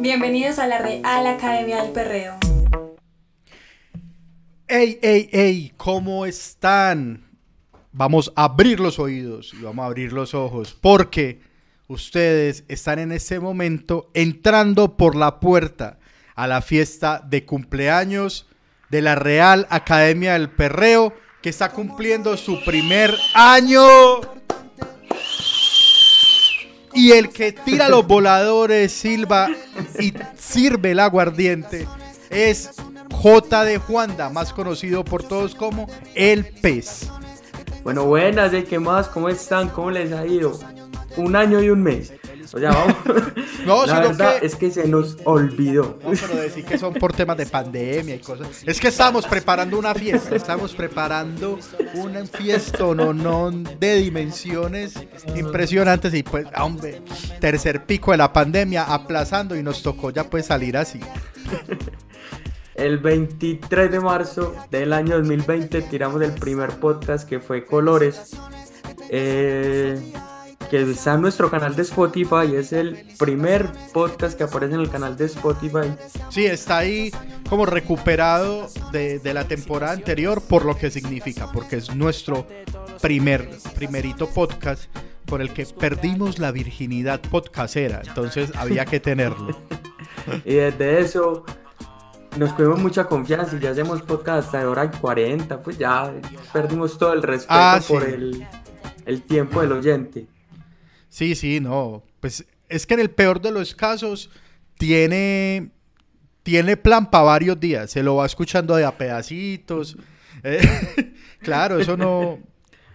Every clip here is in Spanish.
Bienvenidos a la Real Academia del Perreo. ¡Ey, ey, ey! ¿Cómo están? Vamos a abrir los oídos y vamos a abrir los ojos porque ustedes están en este momento entrando por la puerta a la fiesta de cumpleaños de la Real Academia del Perreo que está cumpliendo su primer año. Y el que tira los voladores, silba y sirve el aguardiente es J de Juanda, más conocido por todos como El Pez. Bueno, buenas, ¿de qué más? ¿Cómo están? ¿Cómo les ha ido? Un año y un mes. O sea, vamos. No, la verdad que- es que se nos olvidó. No, pero decir que son por temas de pandemia y cosas. Es que estamos preparando una fiesta, estamos preparando un fiesto no, no de dimensiones impresionantes y pues, hombre, tercer pico de la pandemia aplazando y nos tocó ya pues salir así. El 23 de marzo del año 2020 tiramos el primer podcast que fue Colores. eh, que está en nuestro canal de Spotify. Es el primer podcast que aparece en el canal de Spotify. Sí, está ahí como recuperado de, de la temporada anterior por lo que significa, porque es nuestro primer, primerito podcast con el que perdimos la virginidad podcastera, entonces había que tenerlo. Y desde eso nos cogimos mucha confianza y ya hacemos podcast hasta de hora y 40. Pues ya perdimos todo el respeto Ah, por el, el tiempo del oyente. Sí, sí, no. Pues es que en el peor de los casos tiene, tiene plan para varios días. Se lo va escuchando de a pedacitos. Eh, claro, eso no,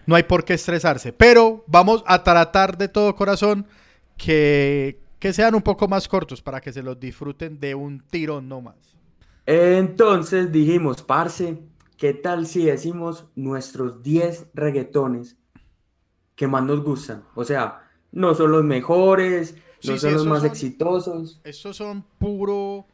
no hay por qué estresarse. Pero vamos a tratar de todo corazón que, que sean un poco más cortos para que se los disfruten de un tirón nomás. Entonces dijimos, parce, ¿qué tal si decimos nuestros 10 reggaetones que más nos gustan? O sea, no son los mejores, no sí, son los más son- exitosos. Estos son puro,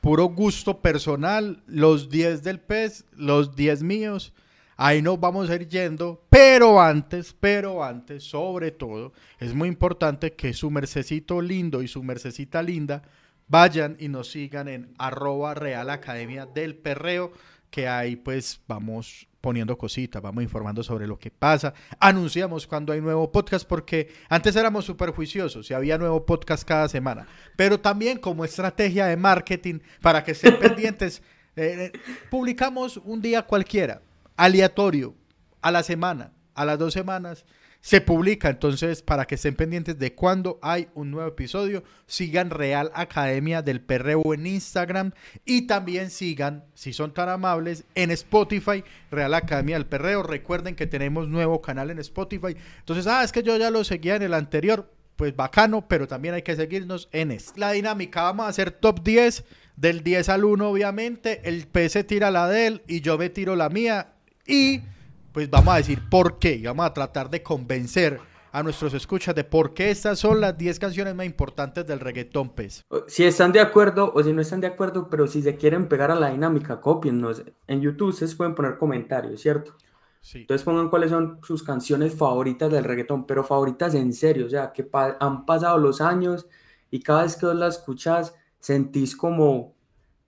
puro gusto personal. Los 10 del pez, los 10 míos. Ahí nos vamos a ir yendo. Pero antes, pero antes, sobre todo, es muy importante que su mercecito lindo y su mercecita linda vayan y nos sigan en arroba Real Academia del Perreo. Que ahí pues vamos poniendo cositas, vamos informando sobre lo que pasa. Anunciamos cuando hay nuevo podcast porque antes éramos súper juiciosos y había nuevo podcast cada semana. Pero también como estrategia de marketing para que estén pendientes, eh, eh, publicamos un día cualquiera, aleatorio, a la semana, a las dos semanas. Se publica, entonces para que estén pendientes de cuando hay un nuevo episodio, sigan Real Academia del Perreo en Instagram y también sigan, si son tan amables, en Spotify, Real Academia del Perreo. Recuerden que tenemos nuevo canal en Spotify. Entonces, ah, es que yo ya lo seguía en el anterior, pues bacano, pero también hay que seguirnos en este. La dinámica, vamos a hacer top 10, del 10 al 1 obviamente, el PC tira la de él y yo me tiro la mía y pues vamos a decir por qué y vamos a tratar de convencer a nuestros escuchas de por qué estas son las 10 canciones más importantes del reggaetón, pues. Si están de acuerdo o si no están de acuerdo, pero si se quieren pegar a la dinámica, copiennos. En YouTube ustedes pueden poner comentarios, ¿cierto? Sí. Entonces pongan cuáles son sus canciones favoritas del reggaetón, pero favoritas en serio, o sea, que pa- han pasado los años y cada vez que vos la escuchás sentís como,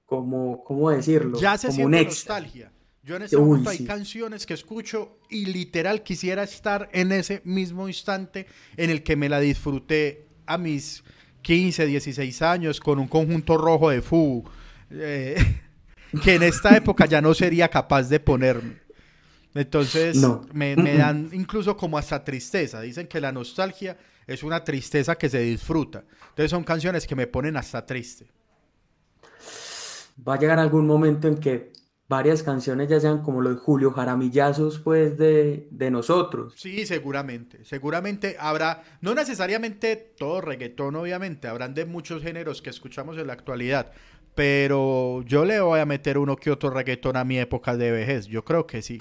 como, ¿cómo decirlo? Ya se como siente nostalgia. Yo en este Uy, momento hay sí. canciones que escucho y literal quisiera estar en ese mismo instante en el que me la disfruté a mis 15, 16 años con un conjunto rojo de fu eh, que en esta época ya no sería capaz de ponerme. Entonces No. me, me dan incluso como hasta tristeza. Dicen que la nostalgia es una tristeza que se disfruta. Entonces son canciones que me ponen hasta triste. Va a llegar algún momento en que varias canciones ya sean como los Julio Jaramillazos, pues, de, de nosotros. Sí, seguramente. Seguramente habrá, no necesariamente todo reggaetón, obviamente, habrán de muchos géneros que escuchamos en la actualidad, pero yo le voy a meter uno que otro reggaetón a mi época de vejez. Yo creo que sí.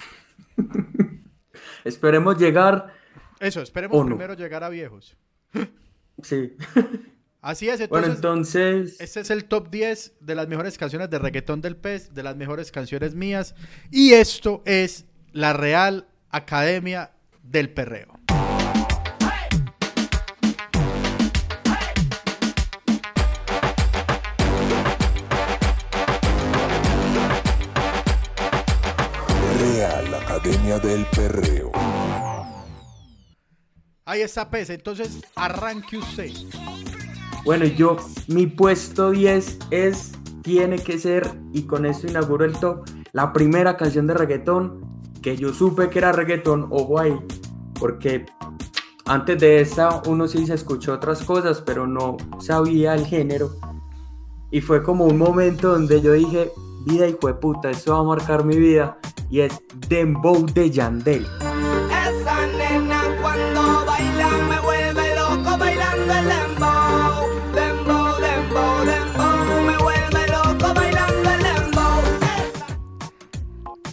Esperemos llegar, Eso, esperemos primero llegar a viejos. sí. Así es, entonces, bueno, entonces... Este es el top 10 de las mejores canciones de reggaetón del pez, de las mejores canciones mías. Y esto es la Real Academia del Perreo. Real Academia del Perreo. Ahí está, pez. Entonces, arranque usted. Bueno, yo, mi puesto 10 es, tiene que ser, y con esto inauguro el top, la primera canción de reggaetón que yo supe que era reggaetón, ojo ahí, porque antes de esa uno sí se escuchó otras cosas, pero no sabía el género. Y fue como un momento donde yo dije, vida y de puta, esto va a marcar mi vida. Y es Dembow de Yandel.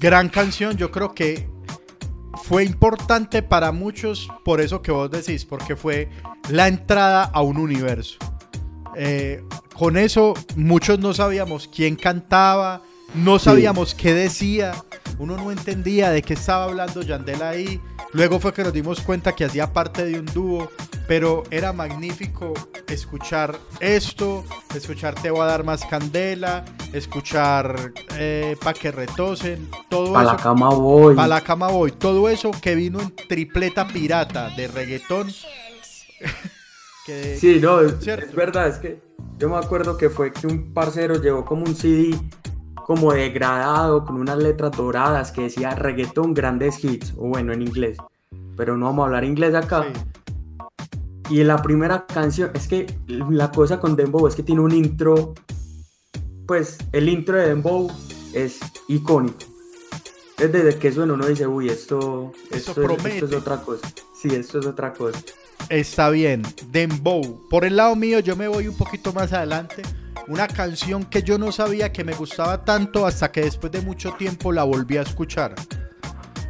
Gran canción, yo creo que fue importante para muchos por eso que vos decís, porque fue la entrada a un universo. Eh, con eso muchos no sabíamos quién cantaba, no sabíamos qué decía, uno no entendía de qué estaba hablando Yandel ahí. Luego fue que nos dimos cuenta que hacía parte de un dúo, pero era magnífico escuchar esto, escuchar Te voy a dar más candela, escuchar eh, Pa' que retosen, todo Pa' eso. la cama voy. Pa' la cama voy, todo eso que vino en tripleta pirata de reggaetón. que- Sí, no, es, es verdad, es que yo me acuerdo que fue que un parcero llevó como un CD como degradado con unas letras doradas que decía reggaetón grandes hits, o bueno, en inglés, pero no vamos a hablar inglés acá. sí. Y la primera canción, es que la cosa con Dembow es que tiene un intro, pues el intro de Dembow es icónico. Es desde que suena uno dice, uy, esto, Eso esto, promete. esto es otra cosa. Sí, esto es otra cosa. Está bien, Dembow. Por el lado mío, yo me voy un poquito más adelante. Una canción que yo no sabía que me gustaba tanto hasta que después de mucho tiempo la volví a escuchar.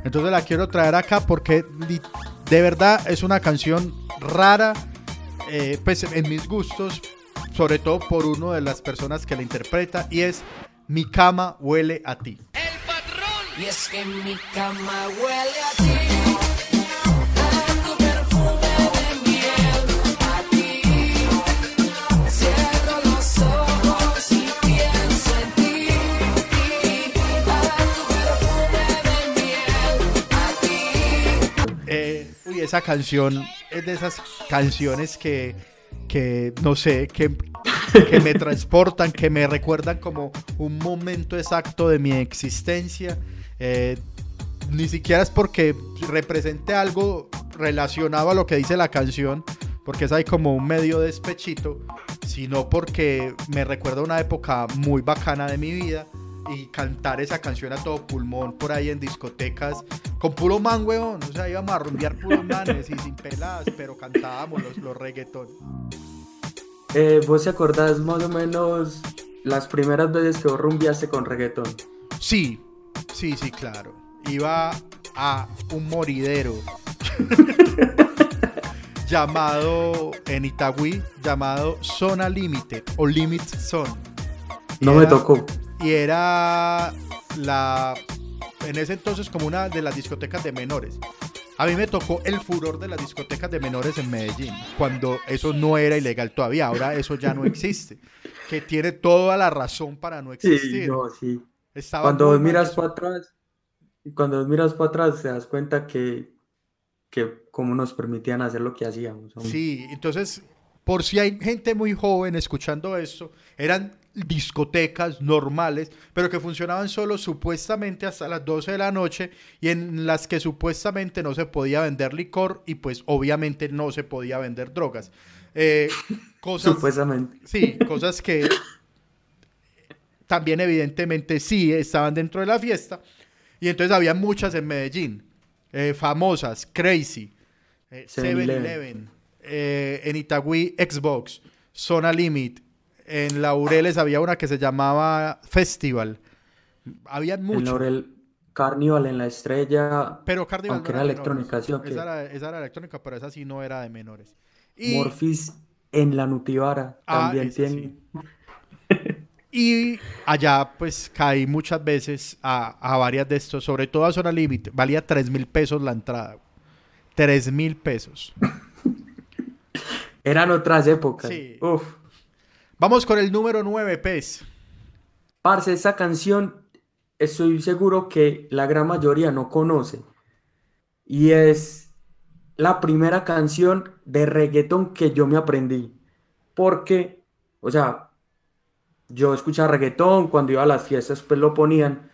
Entonces la quiero traer acá porque de verdad es una canción rara, eh, pues en mis gustos, sobre todo por uno de las personas que la interpreta, y es Mi cama huele a ti. Y es que mi cama huele a ti, esa canción es de esas canciones que, que no sé, que, que me transportan, que me recuerdan como un momento exacto de mi existencia. Eh, ni siquiera es porque represente algo relacionado a lo que dice la canción, porque es ahí como un medio despechito, sino porque me recuerda una época muy bacana de mi vida y cantar esa canción a todo pulmón por ahí en discotecas con puro man, weón. O sea, íbamos a rumbear puros manes y sin peladas, pero cantábamos los, los reggaetón. Eh, ¿Vos te acordás más o menos las primeras veces que vos rumbeaste con reggaetón? Sí, sí, sí, claro. Iba a un moridero llamado en Itagüí, llamado Zona Límite o Limit Zone. No me tocó. Y era la en ese entonces como una de las discotecas de menores. A mí me tocó el furor de las discotecas de menores en Medellín, cuando eso no era ilegal todavía, ahora eso ya no existe, que tiene toda la razón para no Sí, existir. no, sí. Estaba Cuando miras para atrás, cuando miras para atrás te das cuenta que, que cómo nos permitían hacer lo que hacíamos. hombre. Sí, entonces, por si hay gente muy joven escuchando esto, eran discotecas normales, pero que funcionaban solo supuestamente hasta las 12 de la noche y en las que supuestamente no se podía vender licor y pues obviamente no se podía vender drogas. Eh, cosas, Supuestamente. sí, cosas que también evidentemente sí estaban dentro de la fiesta y entonces había muchas en Medellín, eh, famosas, Crazy, eh, 7-Eleven, eh, en Itagüí Xbox, Zona Limit, en Laureles había una que se llamaba Festival, habían En muchos. Laurel Carnival en la estrella, Pero Carnival aunque no era electrónica, ¿sí? Esa era, esa era electrónica, pero esa sí no era de menores. Y, Morphis en la Nutibara Ah, también tiene. sí. y allá pues caí muchas veces a, a varias de estos, sobre todo a Zona Límite. Valía 3 mil pesos la entrada. 3 mil pesos. Eran otras épocas. Sí. Uf. Vamos con el número 9, pez. Parce, esa canción estoy seguro que la gran mayoría no conoce. Y es la primera canción de reggaetón que yo me aprendí. Porque, o sea, yo escuchaba reggaetón, cuando iba a las fiestas pues lo ponían,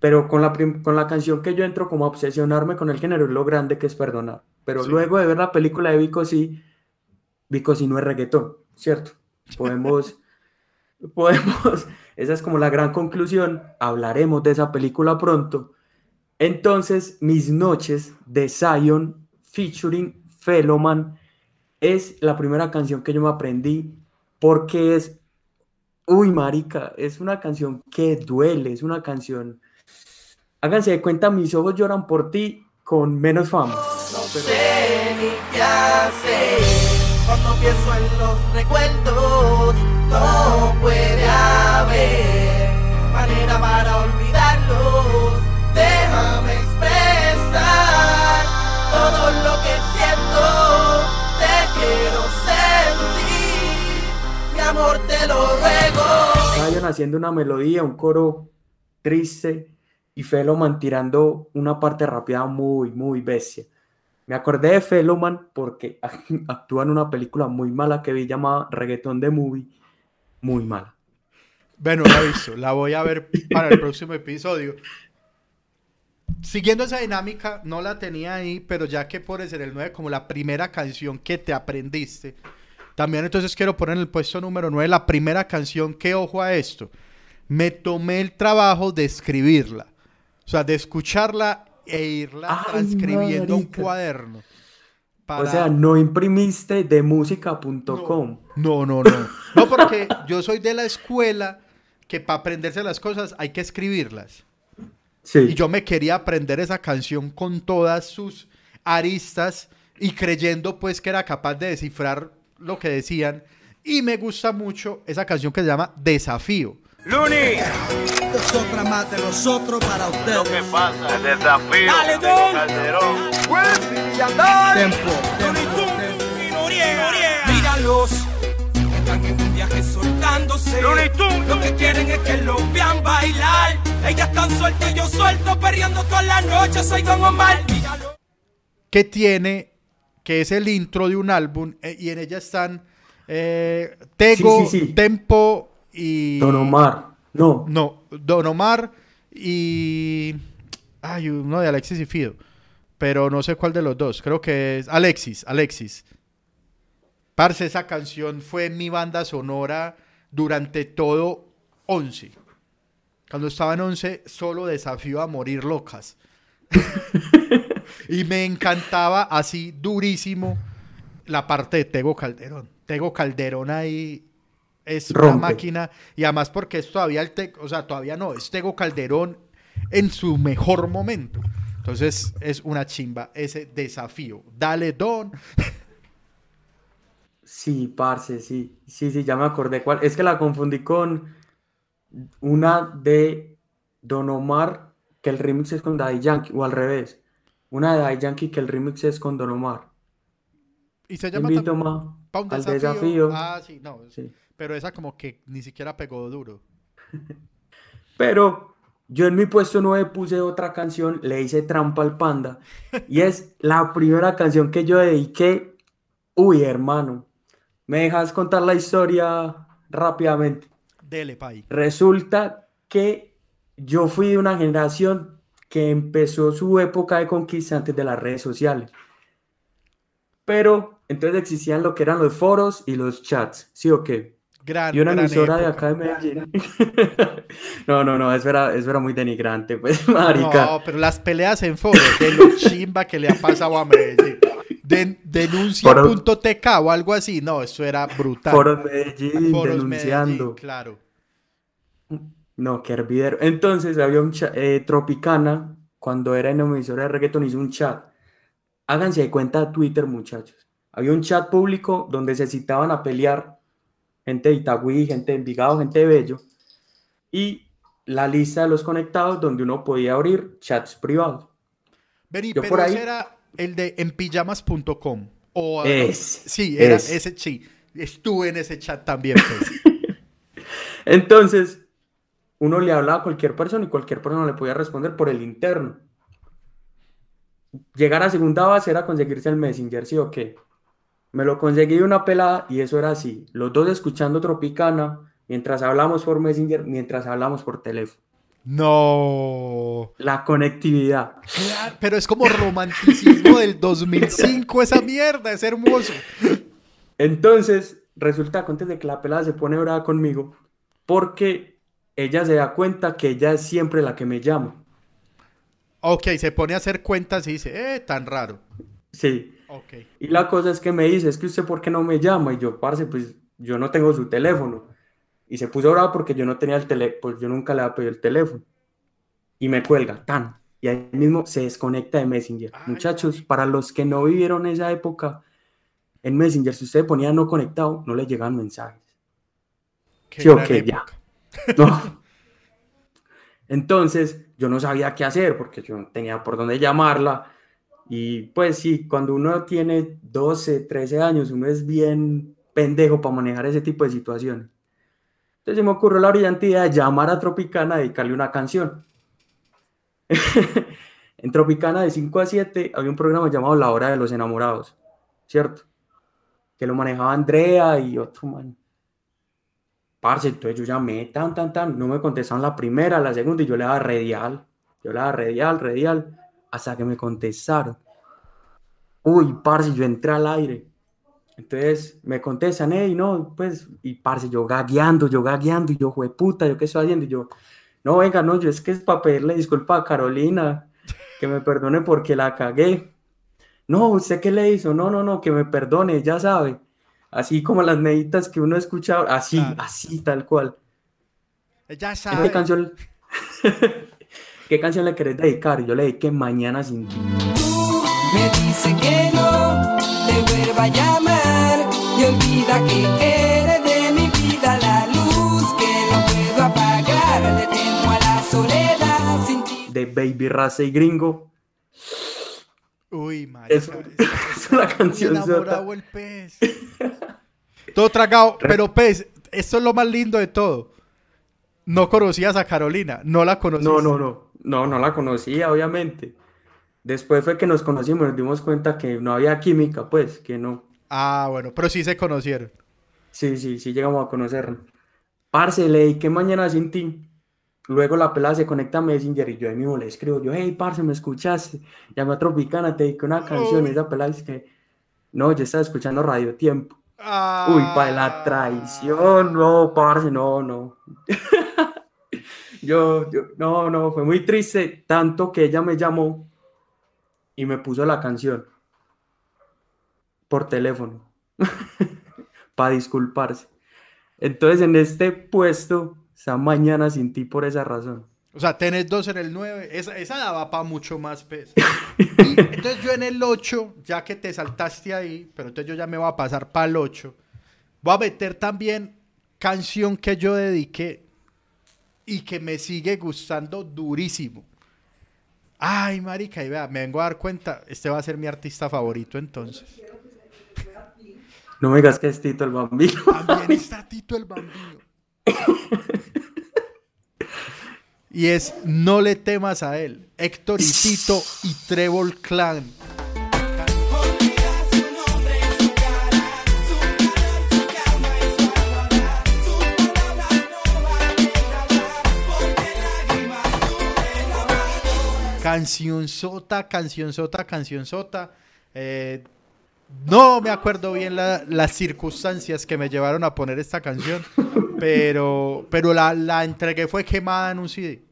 pero con la, con la canción que yo entro como a obsesionarme con el género es lo grande que es perdonar. Pero Sí. luego de ver la película de Vico sí, Vico sí no es reggaetón, ¿cierto? Podemos, podemos, esa es como la gran conclusión, hablaremos de esa película pronto. Entonces, Mis Noches de Zion featuring Feloman es la primera canción que yo me aprendí porque es, uy, marica, es una canción que duele, es una canción, háganse de cuenta, mis ojos lloran por ti con menos fama. No sé ni qué hacer cuando pienso en los recuerdos. No puede haber manera para olvidarlos. Déjame expresar todo lo que siento. Te quiero sentir, mi amor te lo ruego. Zion haciendo una melodía, un coro triste y Feloman tirando una parte rápida muy, muy bestia. Me acordé de Feloman porque actúa en una película muy mala que vi llamada Reggaeton de Movie. Muy mala. Bueno, la visto, la voy a ver para el próximo episodio. Siguiendo esa dinámica, no la tenía ahí, pero ya que pones en el 9 como la primera canción que te aprendiste, también entonces quiero poner en el puesto número 9 la primera canción que, ojo a esto, me tomé el trabajo de escribirla, o sea, de escucharla e irla Ay, transcribiendo un cuaderno. O sea, no imprimiste de música.com. No, no, no. No, porque yo soy de la escuela que para aprenderse las cosas hay que escribirlas. Sí. Y yo me quería aprender esa canción con todas sus aristas y creyendo pues que era capaz de descifrar lo que decían. Y me gusta mucho esa canción que se llama Desafío. Luni, Es otra más de nosotros para lo ustedes. que pasa, el desafío Dale, Don. Calderón. Tempo, tempo, tempo. Míralos, están en un viaje soltándose. Looney Tunes. Lo que quieren es que los vean bailar. Ellas están sueltas y yo suelto, perreando toda la noche. Soy Don Omar. Míralo. que tiene, que es el intro de un álbum, eh, y en ella están eh, Tego, Sí, sí, sí. Tempo y... Don Omar. No. No, Don Omar y... Ay, uno de Alexis y Fido. Pero no sé cuál de los dos. Creo que es Alexis, Alexis. Parce, esa canción fue mi banda sonora durante todo 11. Cuando estaba en 11, solo desafío a morir locas. y me encantaba así durísimo la parte de Tego Calderón. Tego Calderón ahí es una Rompe. máquina. Y además porque es todavía el Te- o sea, todavía no, es Tego Calderón en su mejor momento. Entonces es una chimba ese desafío. Dale, Don. Sí, parce, sí. Sí, sí, ya me acordé cuál. Es que la confundí con una de Don Omar, que el remix es con Daddy Yankee, o al revés. Una de Daddy Yankee que el remix es con Don Omar. Y se llama invito al desafío. desafío. Ah, sí, no. Sí. Pero esa como que ni siquiera pegó duro. Pero yo en mi puesto 9 puse otra canción, le hice trampa al panda. Y es la primera canción que yo dediqué. Uy, hermano. ¿Me dejas contar la historia rápidamente? Dele, pay. Resulta que yo fui de una generación que empezó su época de conquista antes de las redes sociales. Pero entonces existían lo que eran los foros y los chats, ¿sí o qué? Gran, Y una gran emisora de acá de Medellín. No, no, no, eso era, eso era muy denigrante, pues, marica. No, pero las peleas en foros de lo chimba que le ha pasado a Medellín. Den- denuncia.tk o algo así. No, eso era brutal. Foros Medellín Foros denunciando. Medellín, claro. No, qué hervidero. Entonces había un chat, Tropicana, cuando era en emisora de reggaeton, hizo un chat. Háganse de cuenta Twitter, muchachos. Había un chat público donde se citaban a pelear gente de Itagüí, gente de Envigado, gente de Bello. Y la lista de los conectados donde uno podía abrir chats privados. Vení, Yo pero por ahí- ese era el de enpijamas.com. O, Ese, sí, era ese. ese, sí. Estuve en ese chat también, pues. Entonces, uno le hablaba a cualquier persona y cualquier persona le podía responder por el interno. llegar a segunda base era conseguirse el Messenger, ¿sí o qué? Me lo conseguí de una pelada y eso era así. Los dos escuchando Tropicana mientras hablamos por Messenger, mientras hablamos por teléfono. No. La conectividad. Claro, pero es como romanticismo del 2005 esa mierda, es hermoso. Entonces, resulta antes de que la pelada se pone brava conmigo porque ella se da cuenta que ella es siempre la que me llama. Ok, se pone a hacer cuentas y dice, eh, tan raro. Sí. Ok. Y la cosa es que me dice, es que usted por qué no me llama? Y yo, parce, pues yo no tengo su teléfono. Y se puso bravo porque yo no tenía el teléfono, pues yo nunca le había pedido el teléfono. Y me cuelga, tan. Y ahí mismo se desconecta de Messenger. Ay, Muchachos, para los que no vivieron esa época, en Messenger, si usted ponía no conectado, no le llegaban mensajes. Qué Sí, ok, gran ya. época. No. Entonces, yo no sabía qué hacer porque yo no tenía por dónde llamarla. Y pues sí, cuando uno tiene 12, 13 años, uno es bien pendejo para manejar ese tipo de situaciones. Entonces me ocurrió la brillante idea de llamar a Tropicana, dedicarle una canción. en Tropicana de 5 a 7 había un programa llamado La Hora de los Enamorados, ¿cierto? Que lo manejaba Andrea y otro man. Parce, entonces yo llamé, tan, tan, tan, no me contestaron la primera, la segunda, y yo le daba redial, yo le daba redial, redial, hasta que me contestaron. Uy, parce, yo entré al aire. Entonces me contestan, hey, no, pues, y parce, yo gagueando, yo gagueando, y yo, puta, ¿yo qué estoy haciendo? Y yo, no, venga, no, yo es que es para pedirle disculpa a Carolina, que me perdone porque la cagué. No, ¿usted qué le hizo? No, no, no, que me perdone, ya sabe. Así como las meditas que uno escucha, así, Claro. así, tal cual. Ya ¿Qué sabe. canción, ¿Qué canción le querés dedicar? Y Yo le dediqué Mañana sin ti. Me dice que no te vuelva a llamar y olvida que eres de mi vida la luz que no puedo apagar. Le temo a la soledad sin ti. De Baby Raza y Gringo. Uy, marica. Es, es una canción enamorado el pez. todo tragado. Pero pez, esto es lo más lindo de todo. No conocías a Carolina, no la conocías. No, no, no. No, no la conocía, obviamente. Después fue que nos conocimos, nos dimos cuenta que no había química, pues, que no. Ah, bueno, pero sí se conocieron. Sí, sí, sí, llegamos a conocernos. Parce, le dediqué mañana sin ti. Luego la pelada se conecta a Messenger y yo ahí mismo le escribo, yo, hey, parce, ¿me escuchaste? Llamé a Tropicana, te dediqué una canción. Y esa pelada dice que, no, yo estaba escuchando Radio Tiempo. Uy, para la traición, no, parce, no, no. yo, yo, no, no, fue muy triste, tanto que ella me llamó y me puso la canción por teléfono para disculparse. Entonces, en este puesto, está mañana sin ti por esa razón. O sea, tenés dos en el 9. Esa, esa daba para mucho más pez. Y entonces yo en el 8, ya que te saltaste ahí, pero entonces yo ya me voy a pasar para el 8. Voy a meter también canción que yo dediqué y que me sigue gustando durísimo. Ay, marica, y vea, me vengo a dar cuenta, este va a ser mi artista favorito entonces. No me digas que es Tito el Bambino. También está Tito el Bambino. Y es No le temas a él. Héctor y Tito y Trevor Clan. Canción sota, canción sota, canción sota. Eh, no me acuerdo bien la- las circunstancias que me llevaron a poner esta canción, pero, pero la, la entregué fue quemada en un CD.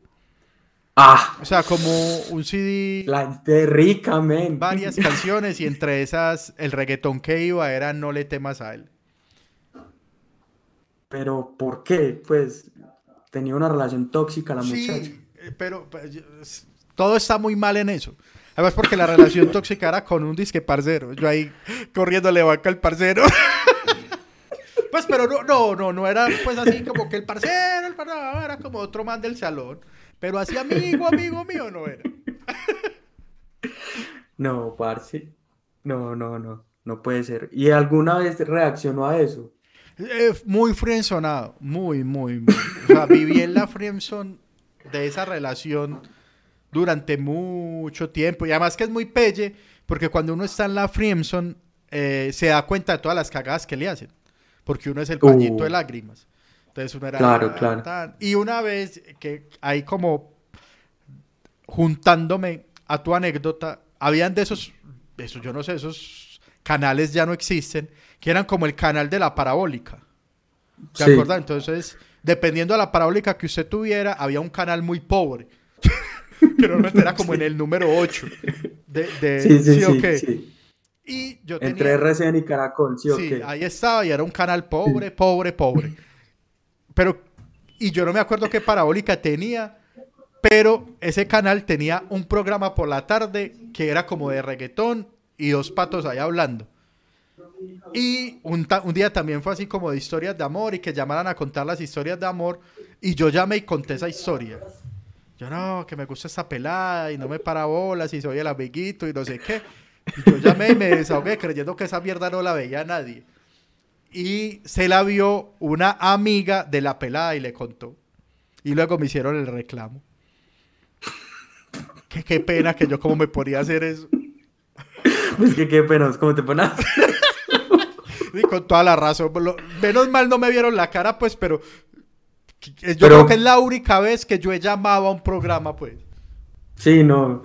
Ah, O sea, como un CD, la rica, men. varias canciones y entre esas el reggaetón que iba era No le temas a él. Pero, ¿por qué? Pues, tenía una relación tóxica la muchacha. Sí, eh, pero, pues, yo- s- todo está muy mal en eso. Además porque la relación tóxica era con un disque parcero. Yo ahí corriéndole vaca al parcero. pues pero no, no, no, no era pues así como que el parcero, el parcero, era como otro man del salón. Pero así amigo, amigo mío no era. No, parce. No, no, no. No puede ser. ¿Y alguna vez reaccionó a eso? Eh, muy frienzonado, muy, muy, muy. O sea, viví en la friendzone de esa relación durante mucho tiempo. Y además que es muy pelle, porque cuando uno está en la Freemson, eh, se da cuenta de todas las cagadas que le hacen. Porque uno es el Uh. pañito de lágrimas. Entonces uno era... Claro, claro. tan- Y una vez que ahí como juntándome a tu anécdota, habían de esos, esos, yo no sé, esos canales ya no existen, que eran como el canal de la parabólica. ¿Se Sí. acuerdan? Entonces, dependiendo de la parabólica que usted tuviera, había un canal muy pobre. que normalmente era como en el número 8. De, de- Sí, sí, ¿sí o sí, qué? sí. Y yo Entre. RCN y Caracol, ¿sí ahí estaba y era un canal pobre, pobre, pobre. Pero, y yo no me acuerdo qué parabólica tenía, pero ese canal tenía un programa por la tarde que era como de reggaetón y dos patos ahí hablando. Y un, un día también fue así como de historias de amor y que llamaran a contar las historias de amor y yo llamé y conté esa historia. Yo no, que me gusta esta pelada y no me para bolas y soy el amiguito y no sé qué. Y yo llamé y me desahogué creyendo que esa mierda no la veía nadie. Y se la vio una amiga de la pelada y le contó. Y luego me hicieron el reclamo. Que qué pena que yo como me podía hacer eso. Es que qué pena, ¿cómo te pones? Y con toda la razón. Lo- menos mal no me vieron la cara, pues, pero... que- Yo Pero- creo que es la única vez que yo he llamado a un programa, pues. Sí, no.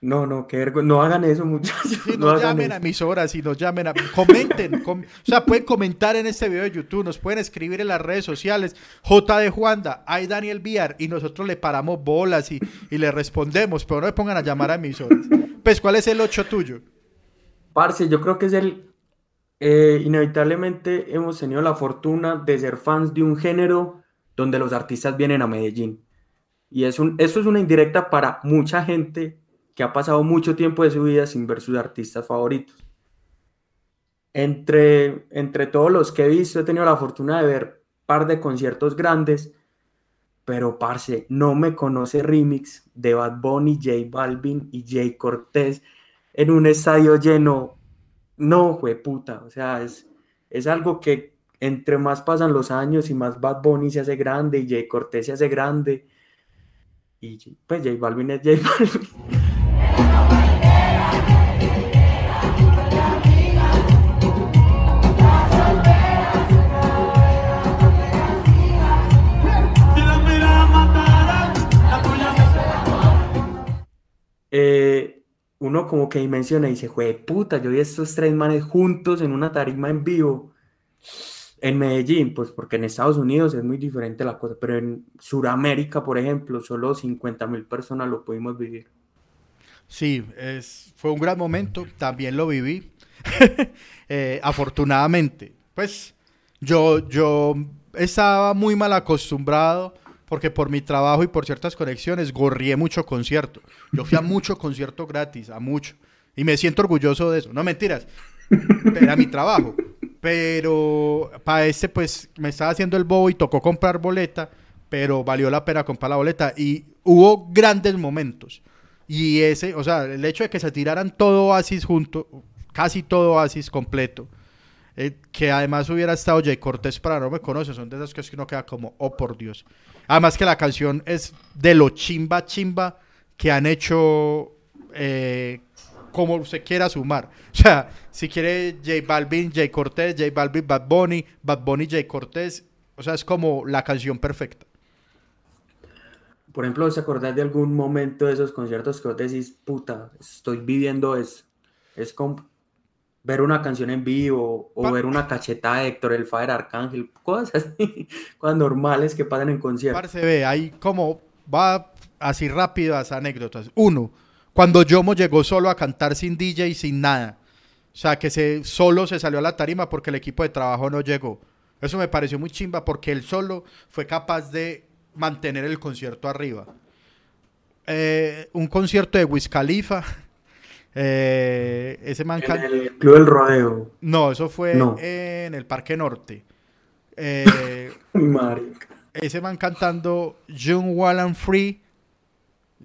No, no, qué vergüenza. No hagan eso, muchachos. Si no hagan llamen eso. a emisoras, si nos llamen a... Comenten. com- O sea, pueden comentar en este video de YouTube, nos pueden escribir en las redes sociales. J de Juanda, hay Daniel Villar, y nosotros le paramos bolas y, y le respondemos, pero no me pongan a llamar a emisoras. Pues, ¿cuál es el 8 tuyo? Parce, yo creo que es el. eh, inevitablemente hemos tenido la fortuna de ser fans de un género donde los artistas vienen a Medellín. Y es un, eso es una indirecta para mucha gente que ha pasado mucho tiempo de su vida sin ver sus artistas favoritos. Entre, entre todos los que he visto, he tenido la fortuna de ver par de conciertos grandes, pero parce, no me conoce remix de Bad Bunny, J Balvin y Jay Cortés en un estadio lleno. No, puta, o sea, es, es algo que entre más pasan los años y más Bad Bunny se hace grande y Jay Cortés se hace grande. Y pues J Balvin es J Balvin. Eh, uno como que dimensiona y dice, jue puta, yo vi estos tres manes juntos en una tarima en vivo en Medellín, pues porque en Estados Unidos es muy diferente la cosa, pero en Sudamérica, por ejemplo, solo 50 mil personas lo pudimos vivir. Sí, es, fue un gran momento, también lo viví, Eh, afortunadamente. Pues yo, yo estaba muy mal acostumbrado porque por mi trabajo y por ciertas conexiones gorrié mucho concierto. Yo fui a mucho concierto gratis, a mucho. Y me siento orgulloso de eso. No mentiras, era mi trabajo. Pero para este pues me estaba haciendo el bobo y tocó comprar boleta, pero valió la pena comprar la boleta. Y hubo grandes momentos. Y ese, o sea, el hecho de que se tiraran todo Oasis junto, casi todo Oasis completo, eh, que además hubiera estado Jay Cortés para no me conoce, son de esas cosas que uno queda como, oh por Dios. Además que la canción es de lo chimba chimba que han hecho eh, como usted quiera sumar. O sea, si quiere J Balvin, Jay Cortés, J Balvin, Bad Bunny, Bad Bunny, Jay Cortés, o sea, es como la canción perfecta. Por ejemplo, ¿se acordás de algún momento de esos conciertos que vos decís, puta, estoy viviendo eso? Es como ver una canción en vivo o Pa- ver una cachetada de Héctor el Father Arcángel, cosas así, cosas normales que pasan en conciertos. Parce, ve, ahí como va así rápido las anécdotas. Uno, cuando Yomo llegó solo a cantar sin DJ, sin nada. O sea, que se, solo se salió a la tarima porque el equipo de trabajo no llegó. Eso me pareció muy chimba porque él solo fue capaz de mantener el concierto arriba. Eh, un concierto de Wiz Khalifa. eh, ese man En el Club del Rodeo. No, eso fue No. en el Parque Norte. Eh, ese man cantando Young Wild and Free.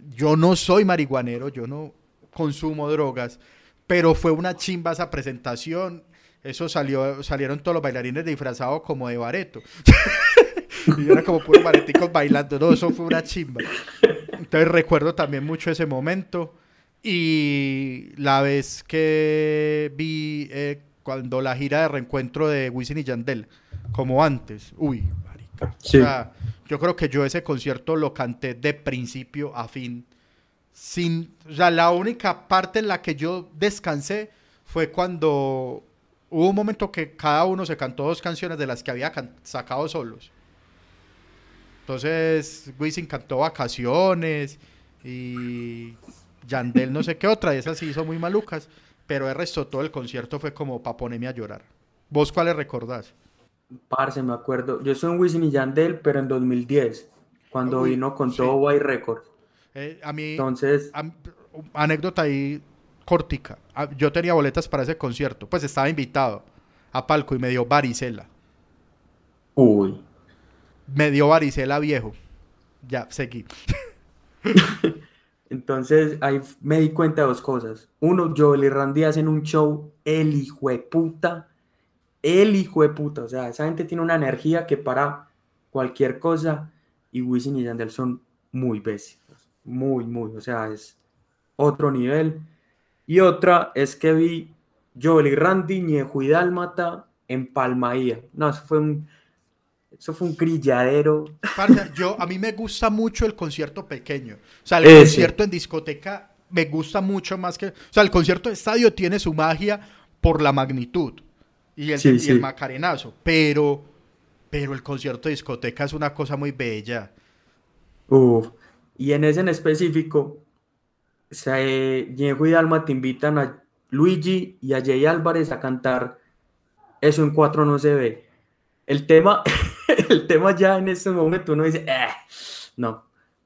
Yo no soy marihuanero, yo no consumo drogas, pero fue una chimba esa presentación. Eso salió, salieron todos los bailarines disfrazados como de bareto. y era como puro bareticos bailando. No, eso fue una chimba. Entonces recuerdo también mucho ese momento. Y la vez que vi eh, cuando la gira de reencuentro de Wisin y Yandel, como antes. Uy. Sí. O sea, yo creo que yo ese concierto lo canté de principio a fin. Sin, o sea, la única parte en la que yo descansé fue cuando hubo un momento que cada uno se cantó dos canciones de las que había sacado solos. Entonces, Wisin cantó Vacaciones y Yandel no sé qué otra, y esas sí hizo muy malucas, pero el resto todo el concierto fue como para ponerme a llorar. ¿Vos cuáles recordás? Parce, me acuerdo. Yo soy un Wisin y Yandel, pero en 2010, cuando Uy, vino con sí. todo White Records. Eh, a mí, Entonces, anécdota ahí cortica. Ah, Yo tenía boletas para ese concierto, pues estaba invitado a palco y me dio varicela. uy. Me dio varicela viejo. Ya, seguí. Entonces ahí me di cuenta de dos cosas. Uno, Joel y Randy hacen un show, el hijo de puta, el hijo de puta. O sea, esa gente tiene una energía que para cualquier cosa y Wisin y Yandel son muy bestias. Muy, muy. O sea, es otro nivel. Y otra es que vi Joel y Randy, Ñejo y Dálmata en Palmaía. No, eso fue un, eso fue un grilladero. Yo, a mí me gusta mucho el concierto pequeño. O sea, el Ese. concierto en discoteca me gusta mucho más que... O sea, el concierto de estadio tiene su magia por la magnitud y el, Sí, y el sí. macarenazo, pero, pero el concierto de discoteca es una cosa muy bella. Uf. Y en ese en específico, se, Ñejo y Dalma te invitan a Luigi y a Jay Álvarez a cantar Eso en cuatro no se ve. El tema, el tema ya en ese momento uno dice, "Eh, no.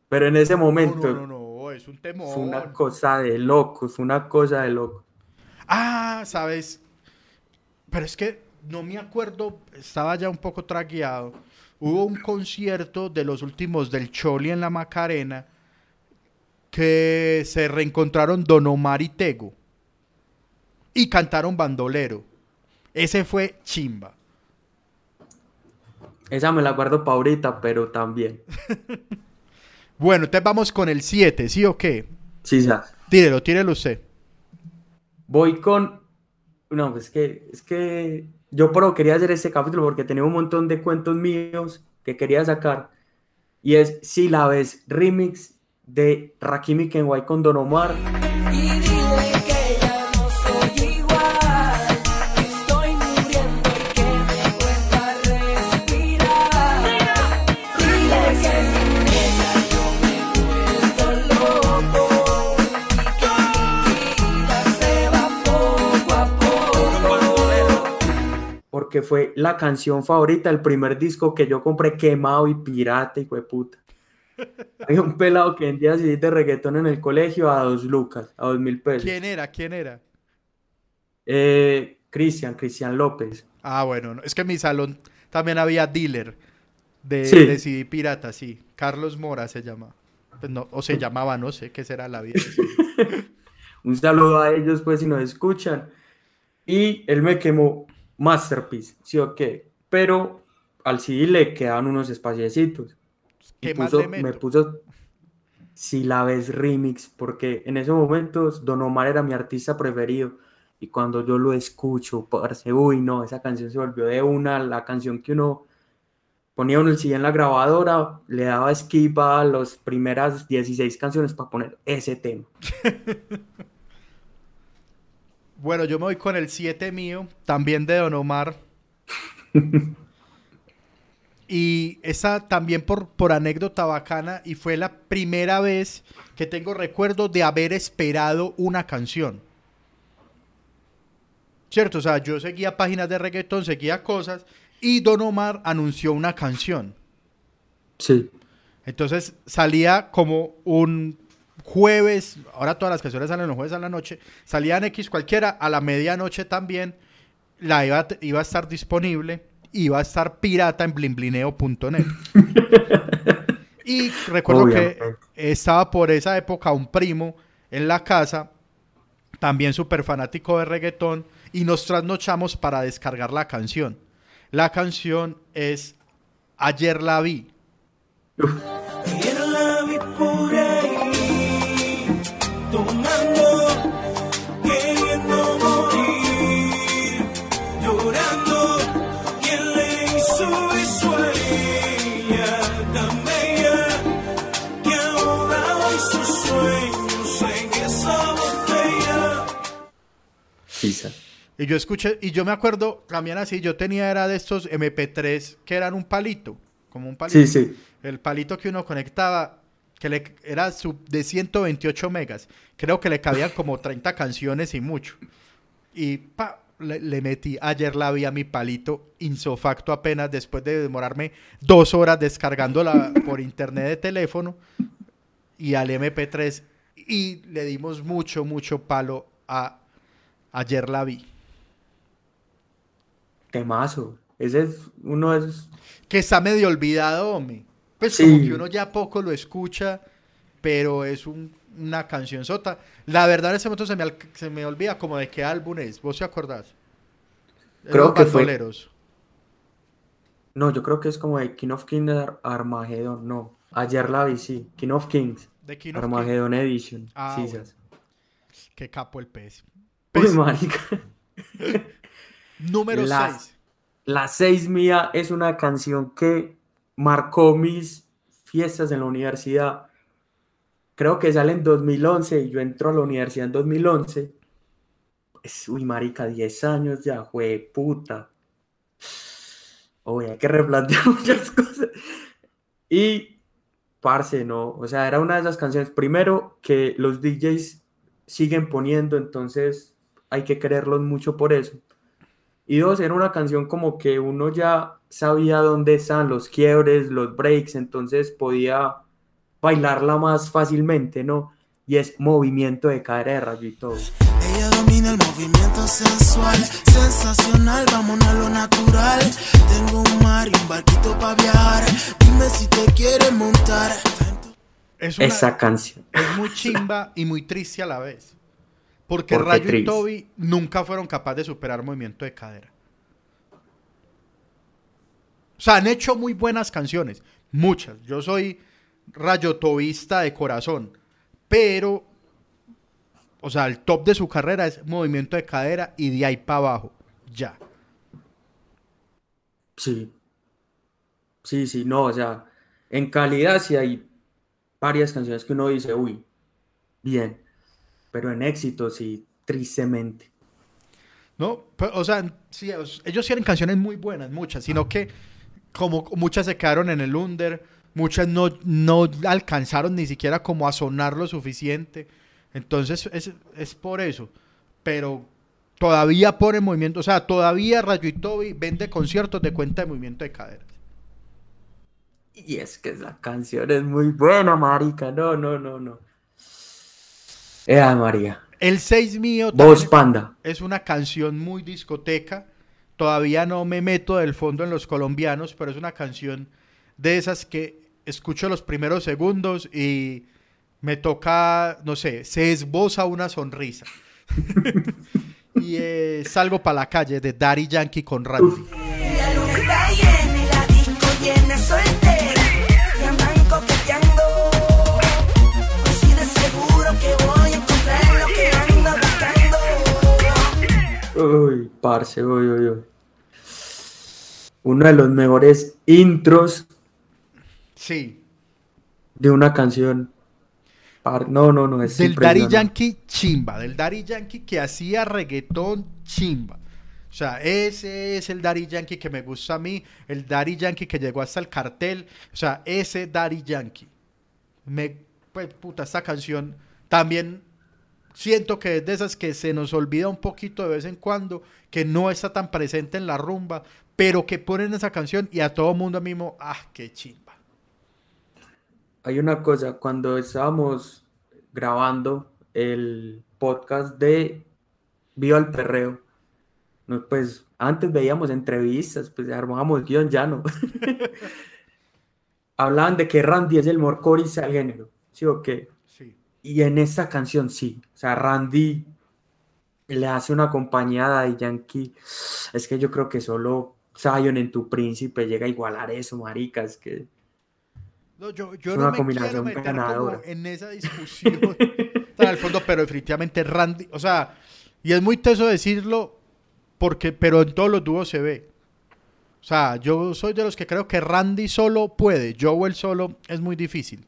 Pero en ese No, momento no, no, no, es un temor. fue una cosa de loco, fue una cosa de loco. Ah, sabes. Pero es que no me acuerdo, estaba ya un poco tragueado. Hubo un concierto de los últimos del Choli en la Macarena que se reencontraron Don Omar y Tego y cantaron bandolero. Ese fue chimba. Esa me la guardo para ahorita, pero también. Bueno, entonces vamos con el 7, ¿sí o qué? Sí, ya. Tírelo, tírelo usted. Voy con. No, pues es que, es que yo pero quería hacer este capítulo porque tenía un montón de cuentos míos que quería sacar. Y es Si la ves remix de Rakimi Kenway con Don Omar. Porque fue la canción favorita, el primer disco que yo compré quemado y pirata, de puta. Hay un pelado que vendía así de reggaetón en el colegio a dos lucas, a dos mil pesos. ¿Quién era? ¿Quién era? Eh, Cristian, Cristian López. Ah, bueno, no, es que en mi salón también había dealer de, Sí. de CD pirata, sí. Carlos Mora se llama. Pues no, o se llamaba, no sé qué será la vida. Un saludo a ellos, pues, si nos escuchan. Y él me quemó Masterpiece, sí o qué. Pero al CD le quedaban unos espaciecitos. Y ¿Qué más puso- me puso Si la ves remix, porque en esos momentos Don Omar era mi artista preferido. Y cuando yo lo escucho, parce, uy, no, esa canción se volvió de una, la canción que uno ponía uno el CD en la grabadora, le daba skip a las primeras 16 canciones para poner ese tema. Bueno, yo me voy con el 7 mío, también de Don Omar. y esa también por, por anécdota bacana, y fue la primera vez que tengo recuerdo de haber esperado una canción. ¿Cierto? O sea, yo seguía páginas de reggaetón, seguía cosas, y Don Omar anunció una canción. Sí. Entonces salía como un jueves, ahora todas las canciones salen los jueves a la noche, salían X cualquiera, a la medianoche también, la iba, a- iba a estar disponible, iba a estar pirata en blimblineo.net. y recuerdo Obviamente. que estaba por esa época un primo en la casa, también súper fanático de reggaetón, y nos trasnochamos para descargar la canción. La canción es Ayer la vi. Ayer Y yo escuché, y yo me acuerdo también así, yo tenía era de estos MP3 que eran un palito, como un palito. Sí, sí. El palito que uno conectaba, que le, era sub- de 128 megas. Creo que le cabían como 30 canciones y mucho. Y pa, le, le metí, ayer la vi a mi palito insofacto apenas después de demorarme dos horas descargándola por internet de teléfono y al MP3 y le dimos mucho, mucho palo a ayer la vi. Temazo. Ese es uno de esos. Que está medio olvidado, hombre. Pues Sí. como que uno ya poco lo escucha, pero es un- una canción sota. La verdad en ese momento se me, se me olvida como de qué álbum es. ¿Vos te acordás? Creo los que fue-. No, yo creo que es como de King of Kings Ar- Armageddon. No. Ayer la vi, sí. King of Kings. De King of Armageddon Edition. Ah, sí, bueno. Qué capo el pez. Uy, Pez marica. número las- 6. La 6 mía es una canción que marcó mis fiestas en la universidad. Creo que sale en 2011 y yo entro a la universidad en 2011. Es, uy, marica, 10 años ya, jue puta. Oye, hay que replantear muchas cosas. Y, parce, no, o sea, era una de esas canciones, primero, que los DJs siguen poniendo, entonces hay que quererlos mucho por eso. Y dos, era una canción como que uno ya sabía dónde están los quiebres, los breaks, entonces podía bailarla más fácilmente, ¿no? Y es movimiento de cadera de rayo y todo. Ella domina el movimiento sensual, sensacional, vámonos a lo natural. Tengo un mar y un barquito para viajar. Dime si te quieres montar. Es, una- Esa canción. es muy chimba y muy triste a la vez. Porque ¿Por qué Rayo y? Toby nunca fueron capaces de superar movimiento de cadera. O sea, han hecho muy buenas canciones. Muchas. Yo soy rayotobista de corazón. Pero, o sea, el top de su carrera es movimiento de cadera y de ahí para abajo. Ya. Sí. Sí, sí, no, o sea, en calidad sí hay varias canciones que uno dice, uy, bien, pero en éxito sí, tristemente. ¿No? Pero, o sea, sí, os- ellos tienen canciones muy buenas, muchas, sino que como muchas se quedaron en el under, muchas no, no alcanzaron ni siquiera como a sonar lo suficiente. Entonces es, es por eso. Pero todavía pone movimiento, o sea, todavía Rayo y Toby vende conciertos de cuenta de movimiento de caderas. Y es que esa canción es muy buena, marica, no, no, no, no. Ea, María, El 6 mío Voz Panda. es una canción muy discoteca. Todavía no me meto del fondo en los colombianos, pero es una canción de esas que escucho los primeros segundos y me toca, no sé, se esboza una sonrisa. y eh, salgo para la calle de Daddy Yankee con Randy. Parce, uy, uy, uy. Uno de los mejores intros Sí, de una canción. No, no, no, es del Daddy. Yankee chimba, del Daddy Yankee que hacía reggaetón chimba. O sea, ese es el Daddy Yankee que me gusta a mí, el Daddy Yankee que llegó hasta el cartel, o sea, ese Daddy Yankee. Me, pues, puta, esta canción también siento que es de esas que se nos olvida un poquito de vez en cuando, que no está tan presente en la rumba, pero que ponen esa canción y a todo mundo mismo, ah, qué chimba. Hay una cosa, cuando estábamos grabando el podcast de Viva el Perreo, pues antes veíamos entrevistas, pues armábamos guion ya no. Hablaban de que Randy es el mejor corista del género, ¿sí o qué? Y en esta canción sí, o sea, Randy le hace una acompañada de Yankee. Es que yo creo que solo Zion en tu príncipe llega a igualar eso, marica, es que... No, yo, yo Es no una me combinación ganadora. en esa discusión tan al fondo, pero definitivamente Randy, o sea, y es muy teso decirlo, porque, pero en todos los dúos se ve. O sea, yo soy de los que creo que Randy solo puede, Joel solo es muy difícil.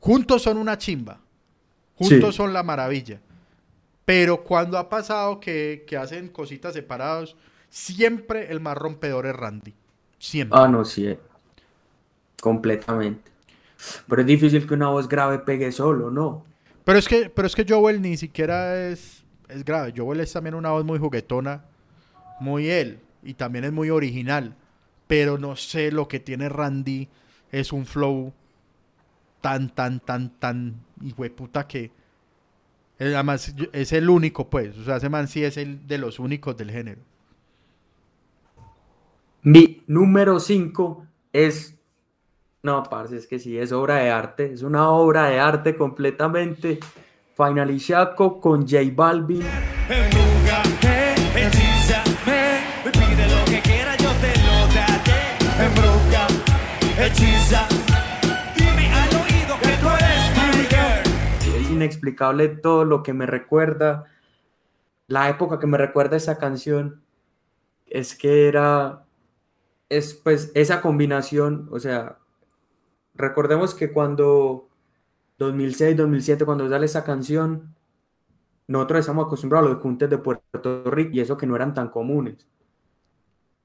Juntos son una chimba. Juntos Sí. son la maravilla. Pero cuando ha pasado que, que hacen cositas separados, siempre el más rompedor es Randy. Siempre. Ah, no, sí. Completamente. Pero es difícil que una voz grave pegue solo, ¿no? Pero es que, pero es que Joel ni siquiera es, es grave. Joel es también una voz muy juguetona, muy él, y también es muy original. Pero no sé lo que tiene Randy, es un flow tan, tan, tan, tan, hijo de puta que. eh, Además, es el único, pues. O sea, ese man sí es el de los únicos del género. Mi número 5 es. No, parce, es que sí, es obra de arte. Es una obra de arte completamente. Finalizaco con J Balvin. Embrújame, hechízame, me pide lo que quiera, yo te lo daré. Hechiza, inexplicable todo lo que me recuerda. La época que me recuerda esa canción es que era. Es pues esa combinación, o sea, recordemos que cuando 2006, 2007, cuando sale esa canción, nosotros estamos acostumbrados a los juntes de Puerto Rico y eso que no eran tan comunes.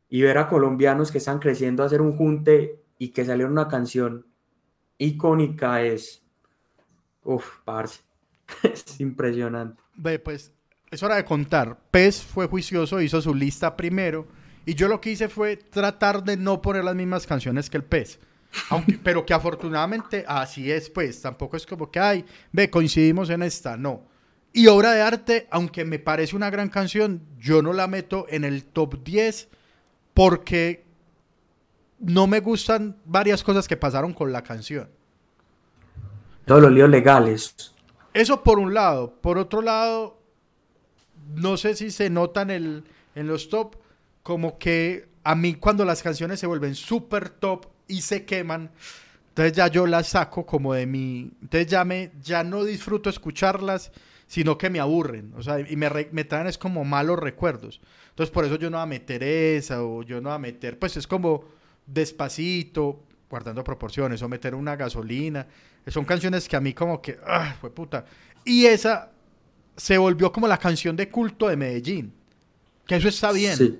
Y ver a colombianos que están creciendo a hacer un junte y que saliera una canción icónica es, uff, parce, es impresionante. Ve, pues es hora de contar. Pez fue juicioso, hizo su lista primero. Y yo lo que hice fue tratar de no poner las mismas canciones que el Pez. Aunque, pero que afortunadamente así es, pues. Tampoco es como que, ay, ve, coincidimos en esta. No. Y obra de arte, aunque me parece una gran canción, yo no la meto en el top 10 porque no me gustan varias cosas que pasaron con la canción. Todos los líos legales. Eso por un lado. Por otro lado, no sé si se nota en, el, en los top, como que a mí cuando las canciones se vuelven súper top y se queman, entonces ya yo las saco como de mi... Entonces ya, me, ya no disfruto escucharlas, sino que me aburren. O sea, y me traen es como malos recuerdos. Entonces por eso yo no voy a meter esa o yo no voy a meter... Pues es como despacito, guardando proporciones, o meter una gasolina. Son canciones que a mí como que... ¡Ah, fue puta! Y esa se volvió como la canción de culto de Medellín. Que eso está bien. Sí.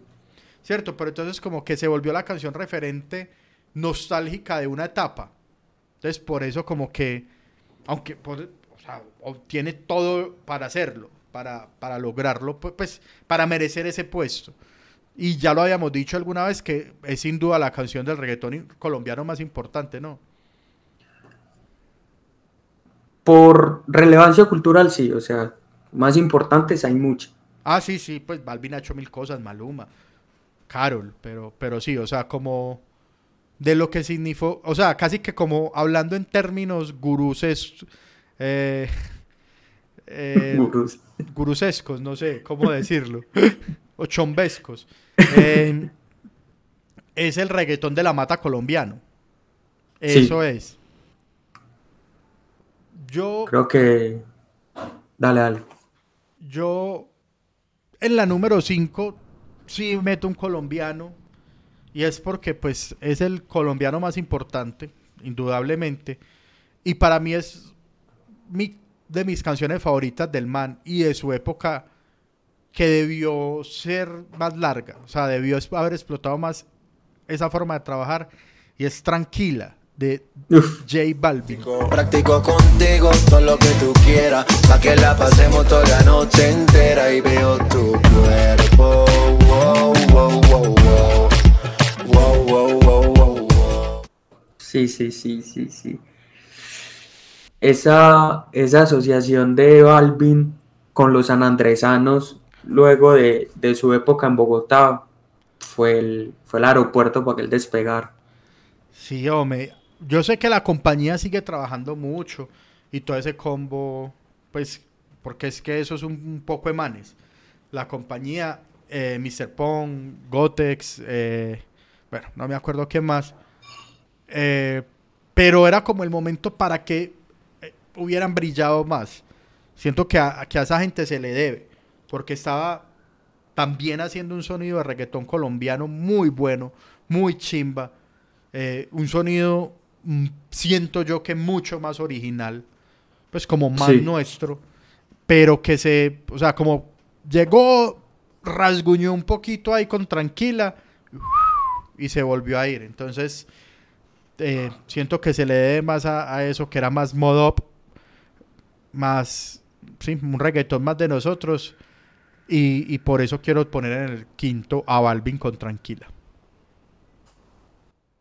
¿Cierto? Pero entonces como que se volvió la canción referente nostálgica de una etapa. Entonces por eso como que, aunque por- o sea, o- tiene todo para hacerlo, para, para lograrlo, pu- pues para merecer ese puesto. Y ya lo habíamos dicho alguna vez que es sin duda la canción del reggaetón colombiano más importante, ¿no? Por relevancia cultural, sí, o sea, más importantes hay muchas. Ah, sí, sí, pues Balvin ha hecho mil cosas, Maluma, Carol, pero, pero sí, o sea, como de lo que significó, o sea, casi que como hablando en términos guruses, eh, eh, gurusescos, no sé cómo decirlo, o chombescos, eh, es el reggaetón de la mata colombiano. Sí. Eso es. Yo, Creo que. Dale, dale. Yo en la número 5 sí meto un colombiano y es porque pues es el colombiano más importante, indudablemente. Y para mí es mi, de mis canciones favoritas del man y de su época que debió ser más larga, o sea, debió haber explotado más esa forma de trabajar y es Tranquila de Uf, J Balvin. Practico contigo todo lo que tú quieras, pa' que la pasemos toda la noche entera y veo tu cuerpo. Wow, wow, wow, wow. Wow, wow, wow, wow, wow. sí, sí, sí, sí, sí. Esa, esa asociación de Balvin con los sanandresanos, luego de, de su época en Bogotá, fue el, fue el aeropuerto para que él despegara. Sí, hombre. Yo sé que la compañía sigue trabajando mucho y todo ese combo, pues, porque es que eso es un, poco de manes. La compañía, eh, Mr. Pong, Gotex, eh, bueno, no me acuerdo quién más. eh, pero era como el momento para que hubieran brillado más. Siento que a, que a esa gente se le debe, porque estaba también haciendo un sonido de reggaetón colombiano muy bueno, muy chimba. Eh, un sonido, mm, siento yo que mucho más original, pues como más Sí. nuestro. pero que se, o sea, como llegó, rasguñó un poquito ahí con tranquila y se volvió a ir. Entonces, eh, siento que se le debe más a, a eso, que era más mod up, más, sí, un reggaetón más de nosotros. Y, y por eso quiero poner en el quinto a Balvin con Tranquila.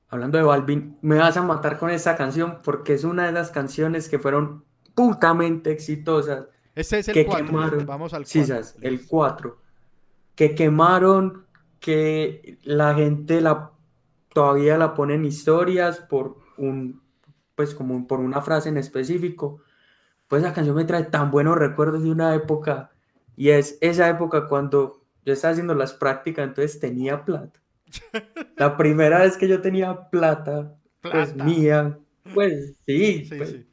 Hablando de Balvin, me vas a matar con esta canción porque es una de las canciones que fueron putamente exitosas. Este es el que 4. quemaron. Vamos al Sí, 4. sas, el 4. Que quemaron, que la gente la todavía la pone en historias por un, pues como por una frase en específico. Pues esa canción me trae tan buenos recuerdos de una época y es esa época cuando yo estaba haciendo las prácticas, entonces tenía plata. La primera vez que yo tenía plata, pues mía, pues sí, Sí, pues, sí.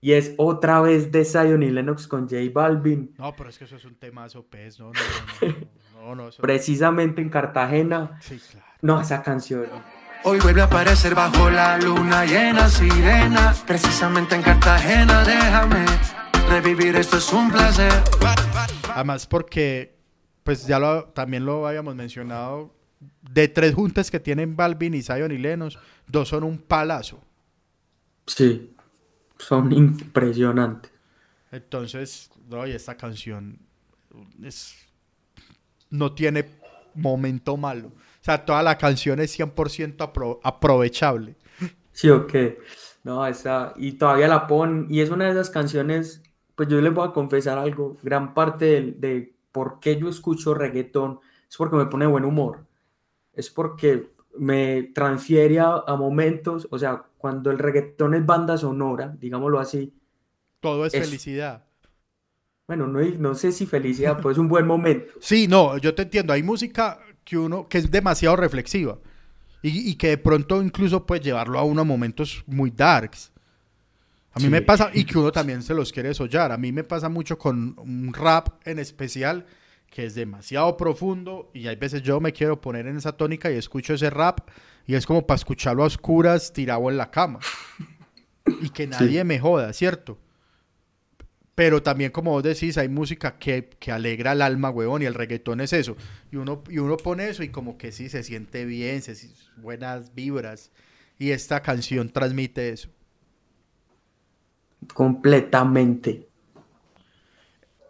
y es otra vez de Zion y Lennox con J Balvin. No, pero es que eso es un temazo, pez. No, no, no. No, no, no, eso- precisamente en Cartagena. Sí, claro. No, esa canción. Hoy vuelve a aparecer bajo la luna llena, sirena. Precisamente en Cartagena, déjame revivir, esto es un placer. Además, porque, pues ya lo, también lo habíamos mencionado, de tres juntas que tienen Balvin y Zion y Lenos, dos son un palazo. Sí, son impresionantes. Entonces, no, y esta canción es, no tiene momento malo. O sea, toda la canción es 100% apro- aprovechable. Sí, ok. No, esa, y todavía la ponen, y es una de esas canciones, pues yo les voy a confesar algo, gran parte de, por qué yo escucho reggaetón es porque me pone buen humor, es porque me transfiere a, a momentos, o sea, cuando el reggaetón es banda sonora, digámoslo así, Todo es, Es- felicidad. bueno, no, no sé si felicidad, pues es un buen momento. Sí, no, yo te entiendo. Hay música que uno que es demasiado reflexiva y, y que de pronto incluso puede llevarlo a uno a momentos muy darks. A mí Sí. me pasa, y que uno también se los quiere sollar. A mí me pasa mucho con un rap en especial que es demasiado profundo y hay veces yo me quiero poner en esa tónica y escucho ese rap y es como para escucharlo a oscuras tirado en la cama y que nadie me joda, ¿cierto? Pero también, como vos decís, hay música que, que alegra el alma, huevón, y el reggaetón es eso. Y uno, y uno pone eso y como que sí, se siente bien, se buenas vibras. Y esta canción transmite eso. Completamente.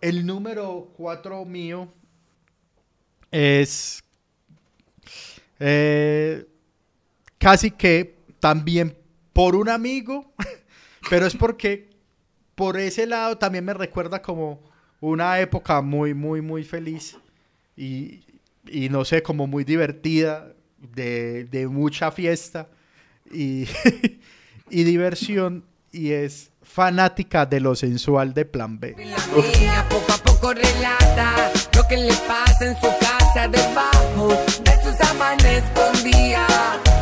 El número 4 mío es eh, casi que también por un amigo, pero es porque por ese lado también me recuerda como una época muy, muy, muy feliz y, y no sé, como muy divertida, de, de mucha fiesta y, y diversión y es fanática de lo sensual de Plan B. Mía poco a poco relata lo que le pasa en su casa debajo de sus escondía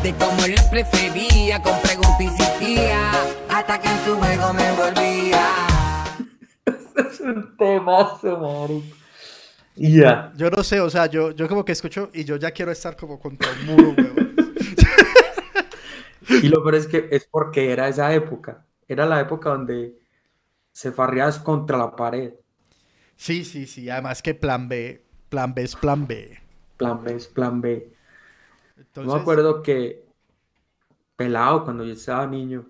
de cómo le prefería con preguntas y hasta que en su juego me envolvía. Es un temazo, marico. Ya. Yo no sé, o sea, yo, yo como que escucho y yo ya quiero estar como contra un muro, huevón. Y lo peor es que es porque era esa época. Era la época donde se farreas contra la pared. Sí, sí, sí. Además que plan B, plan B es plan B. Plan B es plan B. Entonces, Yo me acuerdo que pelado cuando yo estaba niño,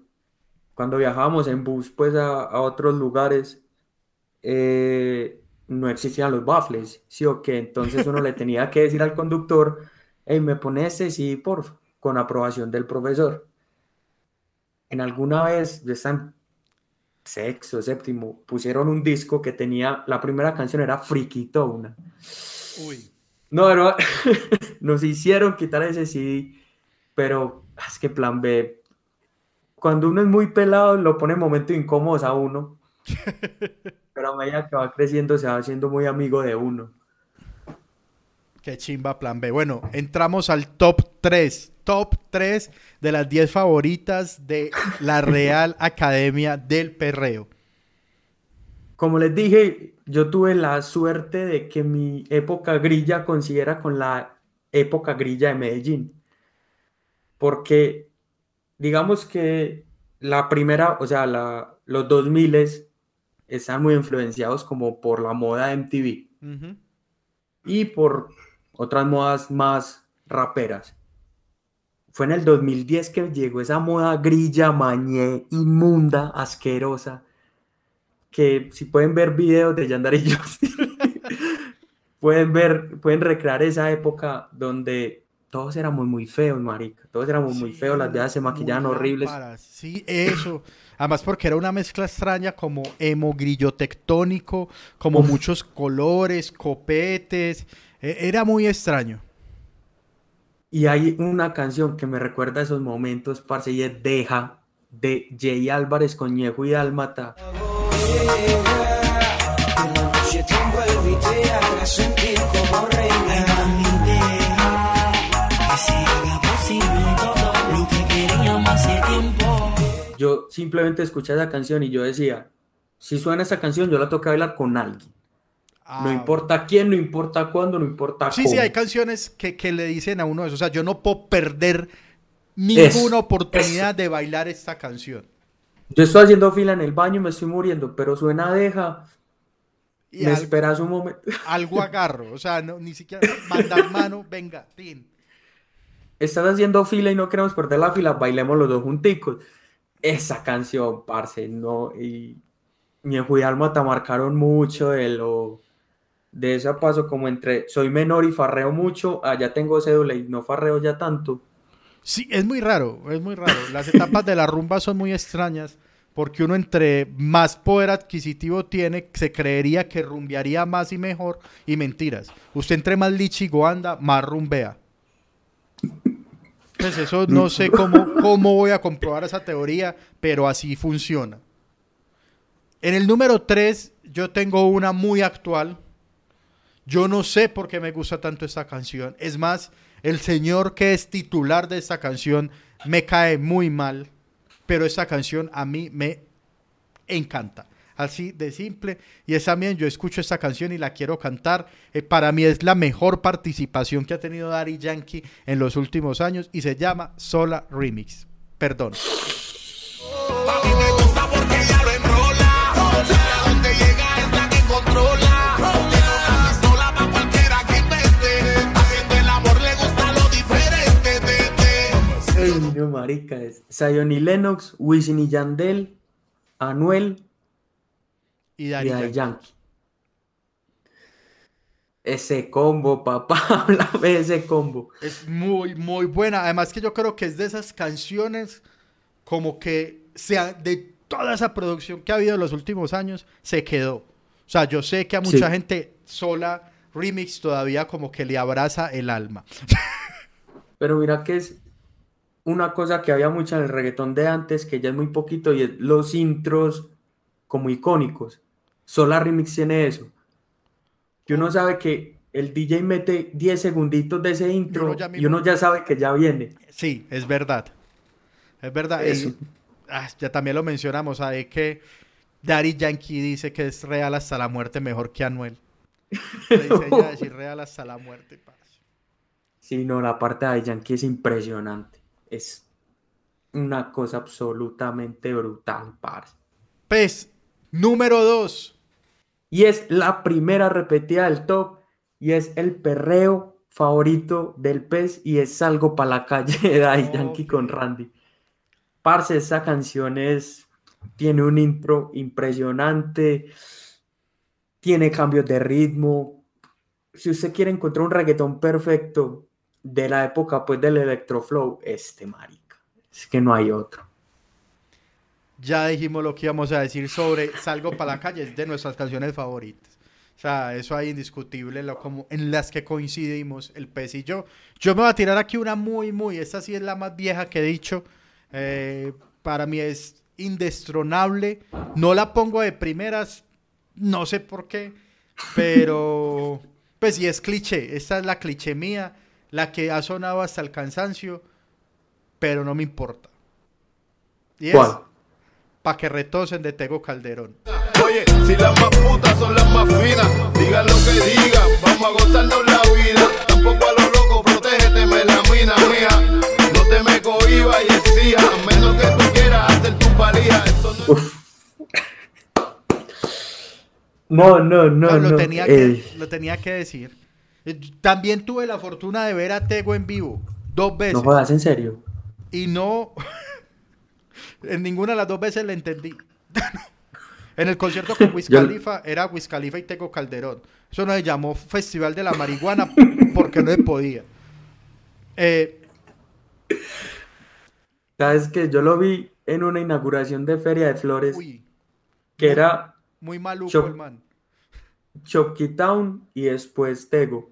cuando viajábamos en bus pues a, a otros lugares, eh, no existían los baffles, ¿sí o qué? Entonces uno le tenía que decir al conductor, hey, me pone este sí, por con aprobación del profesor. En alguna vez, yo estaba en sexto, séptimo, pusieron un disco que tenía, la primera canción era Friquitona. Uy. No, pero nos hicieron quitar ese CD, pero es que plan B, cuando uno es muy pelado, lo pone en momentos incómodos a uno, pero a medida que va creciendo se va haciendo muy amigo de uno. Qué chimba plan B. Bueno, entramos al top 3. Top 3 de las 10 favoritas de la Real Academia del Perreo. Como les dije, yo tuve la suerte de que mi época grilla coincidiera con la época grilla de Medellín, porque digamos que la primera, o sea, la, los 2000 están muy influenciados como por la moda de MTV y por otras modas más raperas. Fue en el 2010 que llegó esa moda grilla, mañé, inmunda, asquerosa, que si pueden ver videos de Yandar y Justin, pueden ver, pueden recrear esa época donde todos éramos muy feos, marica, todos éramos muy Sí, feos, las viejas se maquillaban muy horribles. Sí, eso. Además porque era una mezcla extraña como emo grillo tectónico, como Uf. muchos colores, copetes. E- Era muy extraño. Y hay una canción que me recuerda esos momentos, parce, y es Deja, de Jay Álvarez con Ñejo y Dálmata. Yo simplemente escuché esa canción y yo decía, si suena esa canción, yo la que bailar con alguien. No Ah, importa quién, no importa cuándo, no importa Sí, cómo. sí, hay canciones que, que le dicen a uno eso. O sea, yo no puedo perder ninguna Eso, oportunidad de bailar esta canción. Yo estoy haciendo fila en el baño y me estoy muriendo, pero suena Deja, Y me al- esperas un momento. algo agarro. O sea, no, ni siquiera mandar mano, venga, tin. Estás haciendo fila y no queremos perder la fila, bailemos los dos junticos. Esa canción, parce, no, y y Dálmata marcaron mucho de lo, de ese paso como entre soy menor y farreo mucho, allá tengo cédula y no farreo ya tanto. Sí, es muy raro, es muy raro. Las etapas de la rumba son muy extrañas porque uno entre más poder adquisitivo tiene, se creería que rumbearía más y mejor y mentiras. Usted entre más lichigo anda, más rumbea. Pues eso no sé cómo, cómo voy a comprobar esa teoría, pero así funciona. En el número 3 yo tengo una muy actual. Yo no sé por qué me gusta tanto esta canción. Es más, el señor que es titular de esta canción me cae muy mal, pero esta canción a mí me encanta. Así de simple. Y es también, yo escucho esta canción y la quiero cantar. Eh, para mí es la mejor participación que ha tenido Daddy Yankee en los últimos años y se llama Sola Remix. Perdón. Marica, es Zion y Lennox, Wisin y Yandel, Anuel Y y Daddy Daddy Yankee. Yankee. Ese combo, papá, háblame de ese combo. Es muy, muy buena. Además que yo creo que es de esas canciones como que sea de toda esa producción que ha habido en los últimos años, se quedó. O sea, yo sé que a mucha Sí. gente sola remix todavía como que le abraza el alma. Pero mira que es una cosa que había mucha en el reggaetón de antes, que ya es muy poquito, y es los intros como icónicos. Solar Remix tiene eso. Que uno sabe que el DJ mete 10 segunditos de ese intro uno y uno ya sabe que ya viene. Sí, es verdad. Es verdad. Eso. Y, ah, ya también lo mencionamos, ¿sabes? Que Daddy Yankee dice que es real hasta la muerte mejor que Anuel. Le a decir real hasta la muerte. Sí, no, la parte de Yankee es impresionante. Es una cosa absolutamente brutal, parce. Pues, número dos. Y es la primera repetida del top y es el perreo favorito del pez y es Salgo para la calle de Daddy Yankee con Randy. Parce, esa canción es, tiene un intro impresionante, tiene cambios de ritmo. Si usted quiere encontrar un reggaetón perfecto de la época pues del electroflow, este marica, es que no hay otro. Ya dijimos lo que íbamos a decir sobre Salgo para la calle, es de nuestras canciones favoritas. O sea, eso hay indiscutible lo, como, en las que coincidimos el pez y yo. Yo me voy a tirar aquí una muy, muy, esta sí es la más vieja que he dicho. Eh, para mí es indestronable. No la pongo de primeras, no sé por qué, pero pues sí es cliché. Esta es la cliché mía, la que ha sonado hasta el cansancio, pero no me importa. Y es ¿Cuál? Pa' que retosen de Tego Calderón. Oye, si las más putas son las más finas, digan lo que digan, vamos a gozarnos la vida. Tampoco a lo loco, protégete, me la mina mía. No te me cohibas y exija, a menos que tú quieras hacer tu valía. Esto no. No, no, no, No, lo, no. tenía eh, que, lo tenía que decir. Eh, También tuve la fortuna de ver a Tego en vivo dos veces. no jodas, en serio. y no. en ninguna de las dos veces le entendí. en el concierto con Wiz Khalifa era Wiz Khalifa y Tego Calderón. Eso no se llamó Festival de la Marihuana porque no se podía. Eh, Sabes que yo lo vi en una inauguración de Feria de Flores uy, que era muy maluco Yo- el man. Town y después Tego.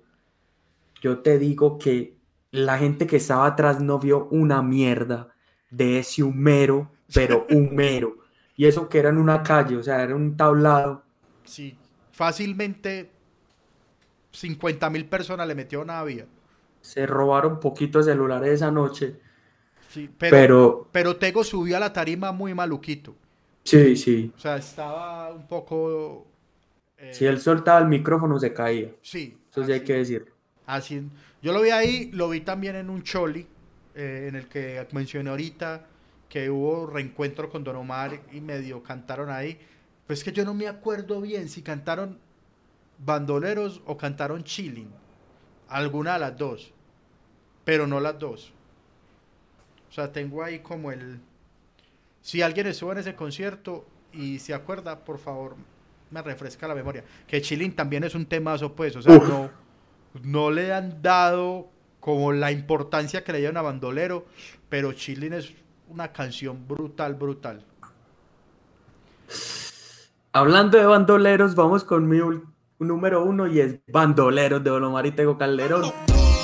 Yo te digo que la gente que estaba atrás no vio una mierda de ese humero, pero humero. Y eso que era en una calle, o sea, era un tablado. Sí, fácilmente 50 mil personas le metió una vía. Se robaron poquitos celulares esa noche. Sí, pero, Pero, pero Tego subió a la tarima muy maluquito. sí, sí. O sea, estaba un poco. eh, Si él soltaba el micrófono se caía. Sí. Eso sí hay que decir. Así. Yo lo vi ahí, lo vi también en un Choli, eh, en el que mencioné ahorita que hubo reencuentro con Don Omar y medio cantaron ahí. Pues es que yo no me acuerdo bien si cantaron bandoleros o cantaron chilling. Alguna de las dos. Pero no las dos. O sea, tengo ahí como el... Si alguien estuvo en ese concierto y se acuerda, por favor, me refresca la memoria. Que chilling también es un temazo, pues. O sea, Uf. no, no le han dado como la importancia que le dieron a Bandolero, pero chilling es una canción brutal, brutal. Hablando de bandoleros, vamos con mi número uno y es Bandoleros de Don Omar y Tego Calderón.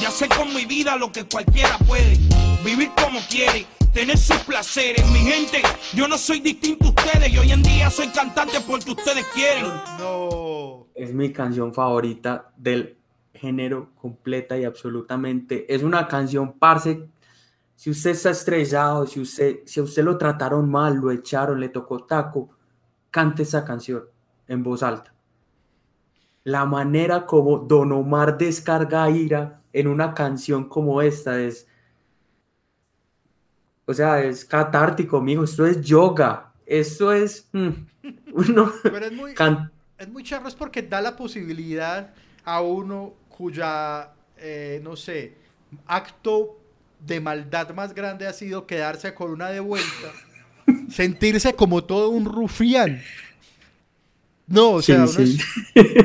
Ya sé con mi vida lo que cualquiera puede. Vivir como quiere, tener sus placeres. Mi gente, yo no soy distinto a ustedes. Y hoy en día soy cantante porque ustedes quieren. No. Es mi canción favorita del género completa y absolutamente. Es una canción, parce. Si usted está estresado, si, usted, si a usted lo trataron mal, lo echaron, le tocó taco, cante esa canción en voz alta. La manera como Don Omar descarga ira en una canción como esta es. O sea, es catártico, mijo. Esto es yoga. Esto es. mm, uno Pero es muy, es muy charro, es porque da la posibilidad a uno cuya, eh, no sé, acto de maldad más grande ha sido quedarse con una de vuelta, sentirse como todo un rufián. No, o Sí, sea, uno sí. es-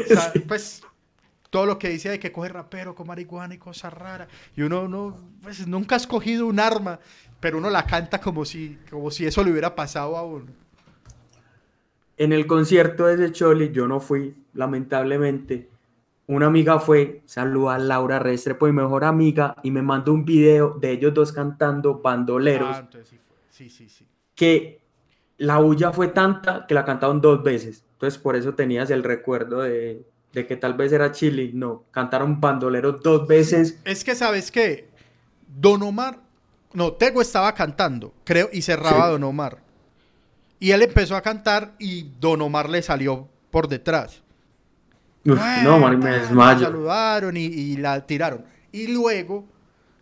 o sea, pues todo lo que dice de que coge rapero con marihuana y cosas raras, y uno no, pues nunca ha escogido un arma, pero uno la canta como si, como si eso le hubiera pasado a uno. En el concierto de ese Choli, yo no fui, lamentablemente. Una amiga fue, saluda a Laura Restrepo, mi mejor amiga, y me mandó un video de ellos dos cantando bandoleros, Ah, entonces sí fue. Sí, sí, sí. que la bulla fue tanta que la cantaron dos veces. Entonces, por eso tenías el recuerdo de, de que tal vez era Chili. No, cantaron bandoleros dos veces. Es que, ¿sabes qué? Don Omar, no, Tego estaba cantando, creo, y cerraba Sí. Don Omar. Y él empezó a cantar y Don Omar le salió por detrás. Uf, no, Mari, me desmayo. saludaron y, y la tiraron. Y luego,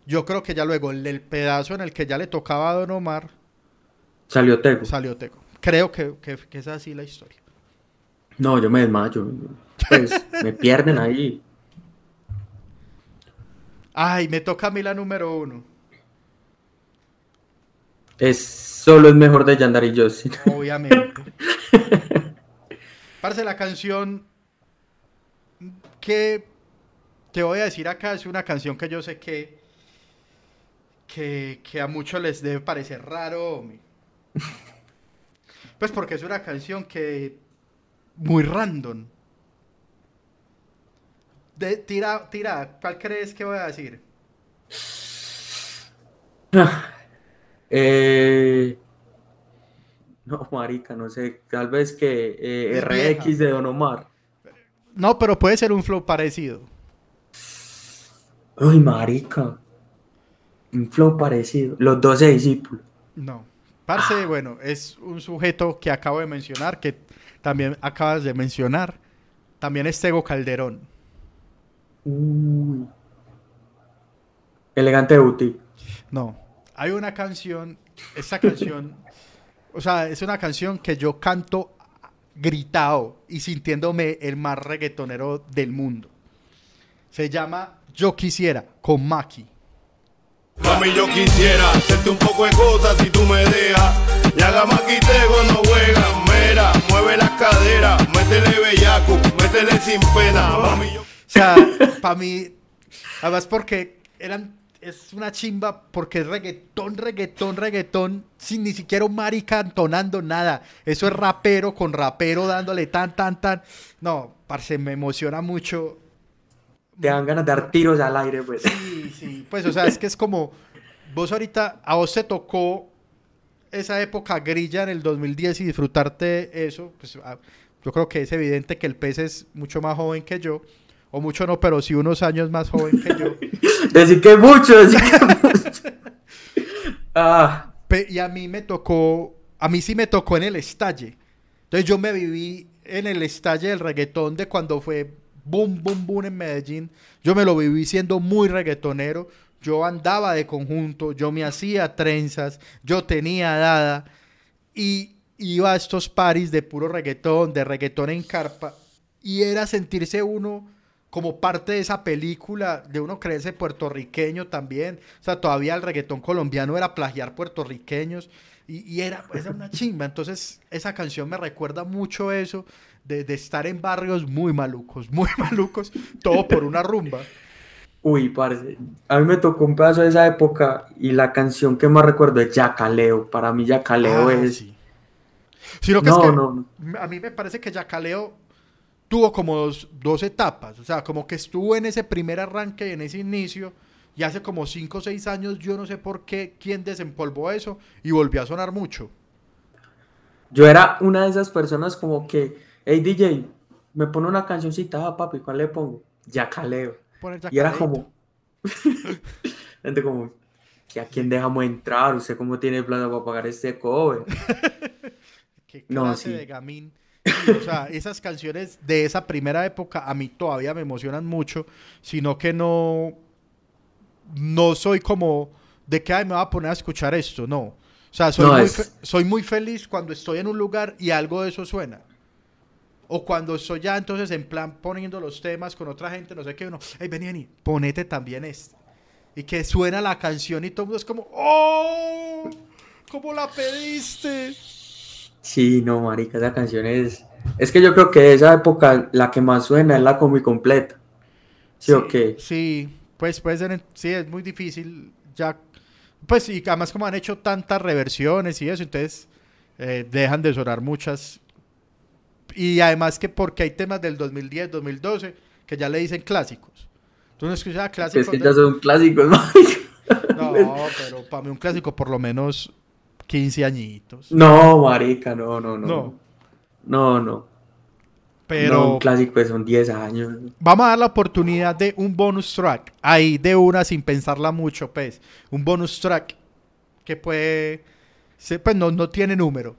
yo creo que ya luego, el, el pedazo en el que ya le tocaba a Don Omar, Salió Tego. salió Tego. Creo que, que- que es así la historia. No, yo me desmayo. Pues me pierden ahí. Ay, me toca a mí la número uno. Es solo es mejor de Yandar y Josie. Obviamente. Parce, la canción que te voy a decir acá es una canción que yo sé que, que, que a muchos les debe parecer raro, hombre. Pues porque es una canción que muy random. De, tira, tira, ¿cuál crees que voy a decir? Eh, no, marica, no sé. Tal vez que eh, RX vieja. de Don Omar. No, pero puede ser un flow parecido. Uy, marica. Un flow parecido. Los 12 discípulos. No. Parce, bueno, es un sujeto que acabo de mencionar, que también acabas de mencionar. También es Tego Calderón. Uy. Elegante Boutique. No. Hay una canción, esta canción, o sea, es una canción que yo canto gritado y sintiéndome el más reggaetonero del mundo. Se llama Yo Quisiera con Maki. Mami, yo quisiera hacerte un poco de cosas si tú me dejas. Y haga maquitego, no juega, mera. Mueve las caderas, métele bellaco, métele sin pena. Mami, yo... O sea, para mí, además porque eran, es una chimba porque es reggaetón, reggaetón, reggaetón, sin ni siquiera un marica entonando nada. Eso es rapero con rapero dándole tan, tan, tan. No, parce, me emociona mucho. Te dan ganas de dar tiros al aire, pues. Sí, sí, pues, o sea, es que es como, vos ahorita, a vos te tocó esa época grilla en el 2010 y disfrutarte eso, pues a- yo creo que es evidente que el pez es mucho más joven que yo, o mucho no, pero sí unos años más joven que yo. Decir que mucho, decir que mucho. Ah, y a mí me tocó, a mí sí me tocó en el estalle. Entonces yo me viví en el estalle del reggaetón de cuando fue boom, boom, boom en Medellín. Yo me lo viví siendo muy reggaetonero. Yo andaba de conjunto, yo me hacía trenzas, yo tenía dada y iba a estos paris de puro reggaetón, de reggaetón en carpa y era sentirse uno como parte de esa película, de uno creerse puertorriqueño también. O sea, todavía el reggaetón colombiano era plagiar puertorriqueños y, y era, era una chimba. Entonces, esa canción me recuerda mucho eso de, de estar en barrios muy malucos, muy malucos, todo por una rumba. uy, parce. A mí me tocó un pedazo de esa época y la canción que más recuerdo es Yacaleo. Para mí Yacaleo Ah, es... sí. Sino que es No, no, a mí me parece que Yacaleo tuvo como dos, dos etapas. O sea, como que estuvo en ese primer arranque y en ese inicio. Y hace como 5 o 6 años, yo no sé por qué, quién desempolvó eso y volvió a sonar mucho. Yo era una de esas personas como que, hey DJ, me pone una cancioncita, ah, papi, ¿cuál le pongo? Yacaleo. Y era como, gente como, ¿que ¿a quién dejamos entrar? ¿Usted cómo tiene plata para pagar este cover? Qué No, sí. de gamín. O sea, esas canciones de esa primera época a mí todavía me emocionan mucho, sino que no, no soy como de que "Ay, me voy a poner a escuchar esto, no. O sea, soy, No, muy, es- fe- soy muy feliz cuando estoy en un lugar y algo de eso suena. O cuando estoy ya entonces en plan poniendo los temas con otra gente, no sé qué, uno, hey, vení, vení, ponete también este. Y que suena la canción y todo el mundo es como, ¡oh! ¿Cómo la pediste? Sí, no, marica, esa canción es... Es que yo creo que de esa época la que más suena es la combi completa. ¿Sí, o qué? Sí, pues puede ser, sí, es muy difícil ya, pues y además como han hecho tantas reversiones y eso, entonces eh, dejan de sonar muchas. Y además que porque hay temas del 2010, 2012 que ya le dicen clásicos. Tú no escuchas clásicos. Es que ya son clásicos, marica. No, pero para mí un clásico por lo menos 15 añitos. No, marica, no, no, no. No. No, no. Pero No, un clásico son 10 años. Vamos a dar la oportunidad de un bonus track. Ahí de una sin pensarla mucho, pues. Un bonus track que puede. Pues no, no tiene número.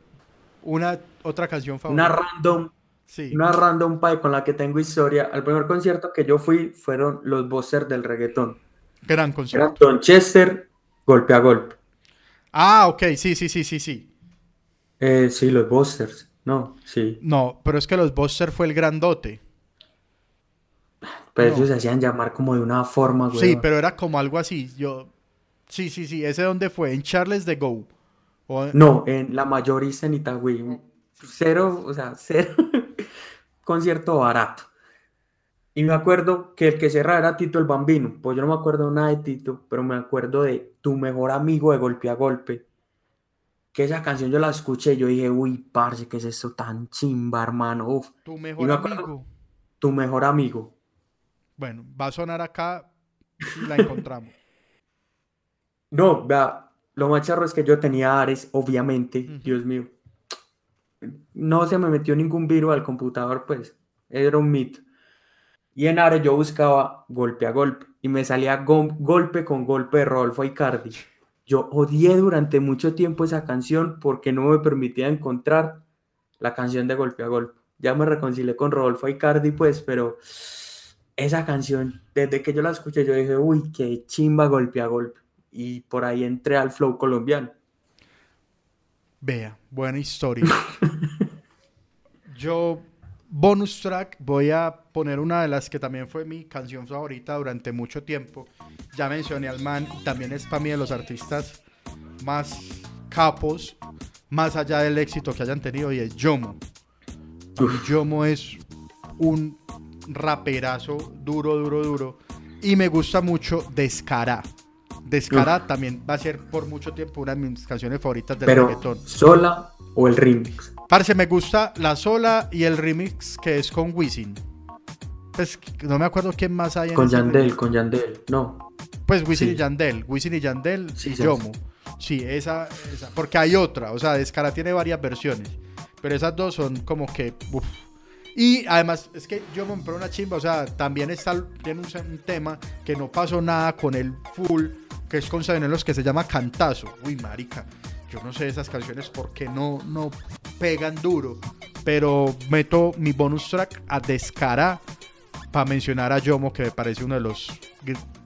Una otra canción Una favorita. random, Sí. una random pie con la que tengo historia. Al primer concierto que yo fui fueron los Busters del reggaetón. Gran Era concierto. Don Chester, golpe a golpe. Ah, ok. Sí, sí, sí, sí, sí. Eh, sí, los Busters. No, sí. No, pero es que los Buster fue el grandote. Pero No. ellos se hacían llamar como de una forma, güey. Sí, pero era como algo así. Yo. Sí, sí, sí. ¿Ese dónde fue? En Charles de Go. O- No, en la mayorista en Itagüí. Cero, o sea, cero. Concierto barato. Y me acuerdo que el que cerraba era Tito el Bambino. Pues yo no me acuerdo nada de Tito, pero me acuerdo de Tu mejor amigo de golpe a golpe. Que esa canción yo la escuché y yo dije, uy, parce, ¿qué es esto tan chimba, hermano? Uf, Tu mejor me acuerdo- amigo. tu mejor amigo. Bueno, va a sonar acá si la encontramos. No, vea, lo más charro es que yo tenía Ares, obviamente. Dios mío. No se me metió ningún virus al computador, pues, era un mito. Y en Ares yo buscaba golpe a golpe y me salía go- golpe con golpe de Rodolfo Icardi. Yo odié durante mucho tiempo esa canción porque no me permitía encontrar la canción de golpe a golpe. Ya me reconcilié con Rodolfo Icardi, pues, pero esa canción, desde que yo la escuché, yo dije, uy, qué chimba golpe a golpe. Y por ahí entré al flow colombiano. Vea, buena historia. Yo, bonus track, voy a poner una de las que también fue mi canción favorita durante mucho tiempo. Ya mencioné al man, también es para mí de los artistas más capos, más allá del éxito que hayan tenido, y es Yomo. Yomo es un raperazo duro, duro, duro. Y me gusta mucho Descará. Descará también va a ser por mucho tiempo una de mis canciones favoritas del Pero, reggaetón. ¿sola o el remix? Parce, me gusta la sola y el remix que es con Wisin. Pues no me acuerdo quién más hay en Con Yandel, remix. con Yandel. No. Pues Wisin Sí. y Yandel. Wisin y Yandel Sí, y Yomo. Sí, esa, esa. Porque hay otra. O sea, Descara tiene varias versiones. Pero esas dos son como que. uf. Y además, es que Yomo me pone una chimba. O sea, también está, tiene un, un tema que no pasó nada con el full. Que es con los que se llama Cantazo. Uy, marica. Yo no sé esas canciones porque no, no pegan duro. Pero meto mi bonus track a Descara para mencionar a Yomo, que me parece uno de los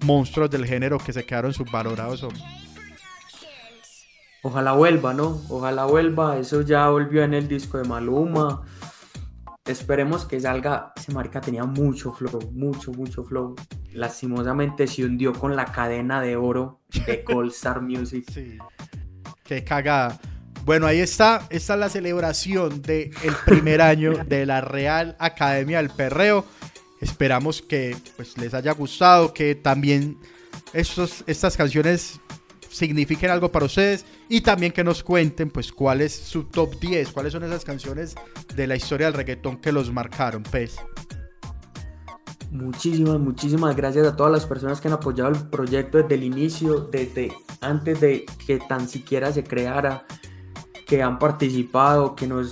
monstruos del género que se quedaron subvalorados. hombre. Ojalá vuelva, ¿no? Ojalá vuelva. Eso ya volvió en el disco de Maluma. Esperemos que salga. Ese marica tenía mucho flow, mucho, mucho flow. Lastimosamente se hundió con la cadena de oro de Gold Star Music. Sí. Qué cagada. Bueno, ahí está. Esta es la celebración del primer año de la Real Academia del Perreo. Esperamos que pues, les haya gustado, que también estos, estas canciones signifiquen algo para ustedes y también que nos cuenten pues cuál es su top 10, cuáles son esas canciones de la historia del reggaetón que los marcaron, pues. Muchísimas, muchísimas gracias a todas las personas que han apoyado el proyecto desde el inicio, desde antes de que tan siquiera se creara, que han participado, que nos...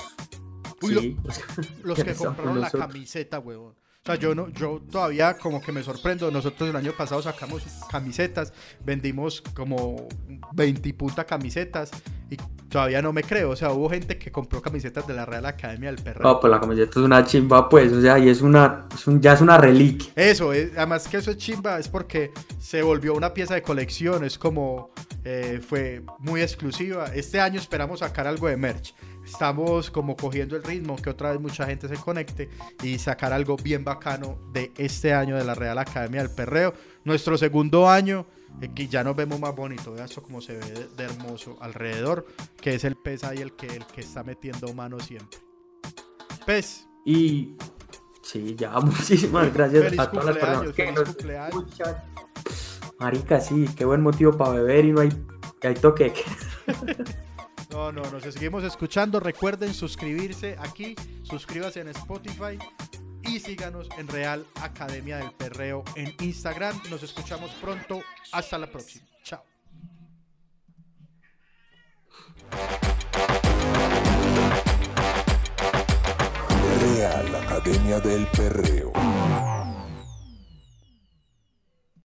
Uy, sí, lo- los que compraron la nosotros. camiseta, huevón. O sea, yo no, yo todavía como que me sorprendo. Nosotros el año pasado sacamos camisetas, vendimos como 20 y punta camisetas y todavía no me creo. O sea, hubo gente que compró camisetas de la Real Academia del Perreo. Ah, pues la camiseta es una chimba, pues, o sea, y es una, es un- ya es una reliquia. Eso, es- además que eso es chimba, es porque se volvió una pieza de colección, es como eh, fue muy exclusiva. Este año esperamos sacar algo de merch. Estamos como cogiendo el ritmo, que otra vez mucha gente se conecte y sacar algo bien bacano de este año de la Real Academia del Perreo. Nuestro segundo año, eh, que ya nos vemos más bonito, vean esto como se ve de, de hermoso alrededor, que es el pez ahí el que, el que está metiendo mano siempre. Pez, Y sí, ya, muchísimas gracias Feliz a todas las personas que nos escuchan. Marica, sí, qué buen motivo para beber y no hay, que hay toque. No, no, nos seguimos escuchando. Recuerden suscribirse aquí, suscríbase en Spotify y síganos en Real Academia del Perreo en Instagram. Nos escuchamos pronto. Hasta la próxima. Chao. Real Academia del Perreo.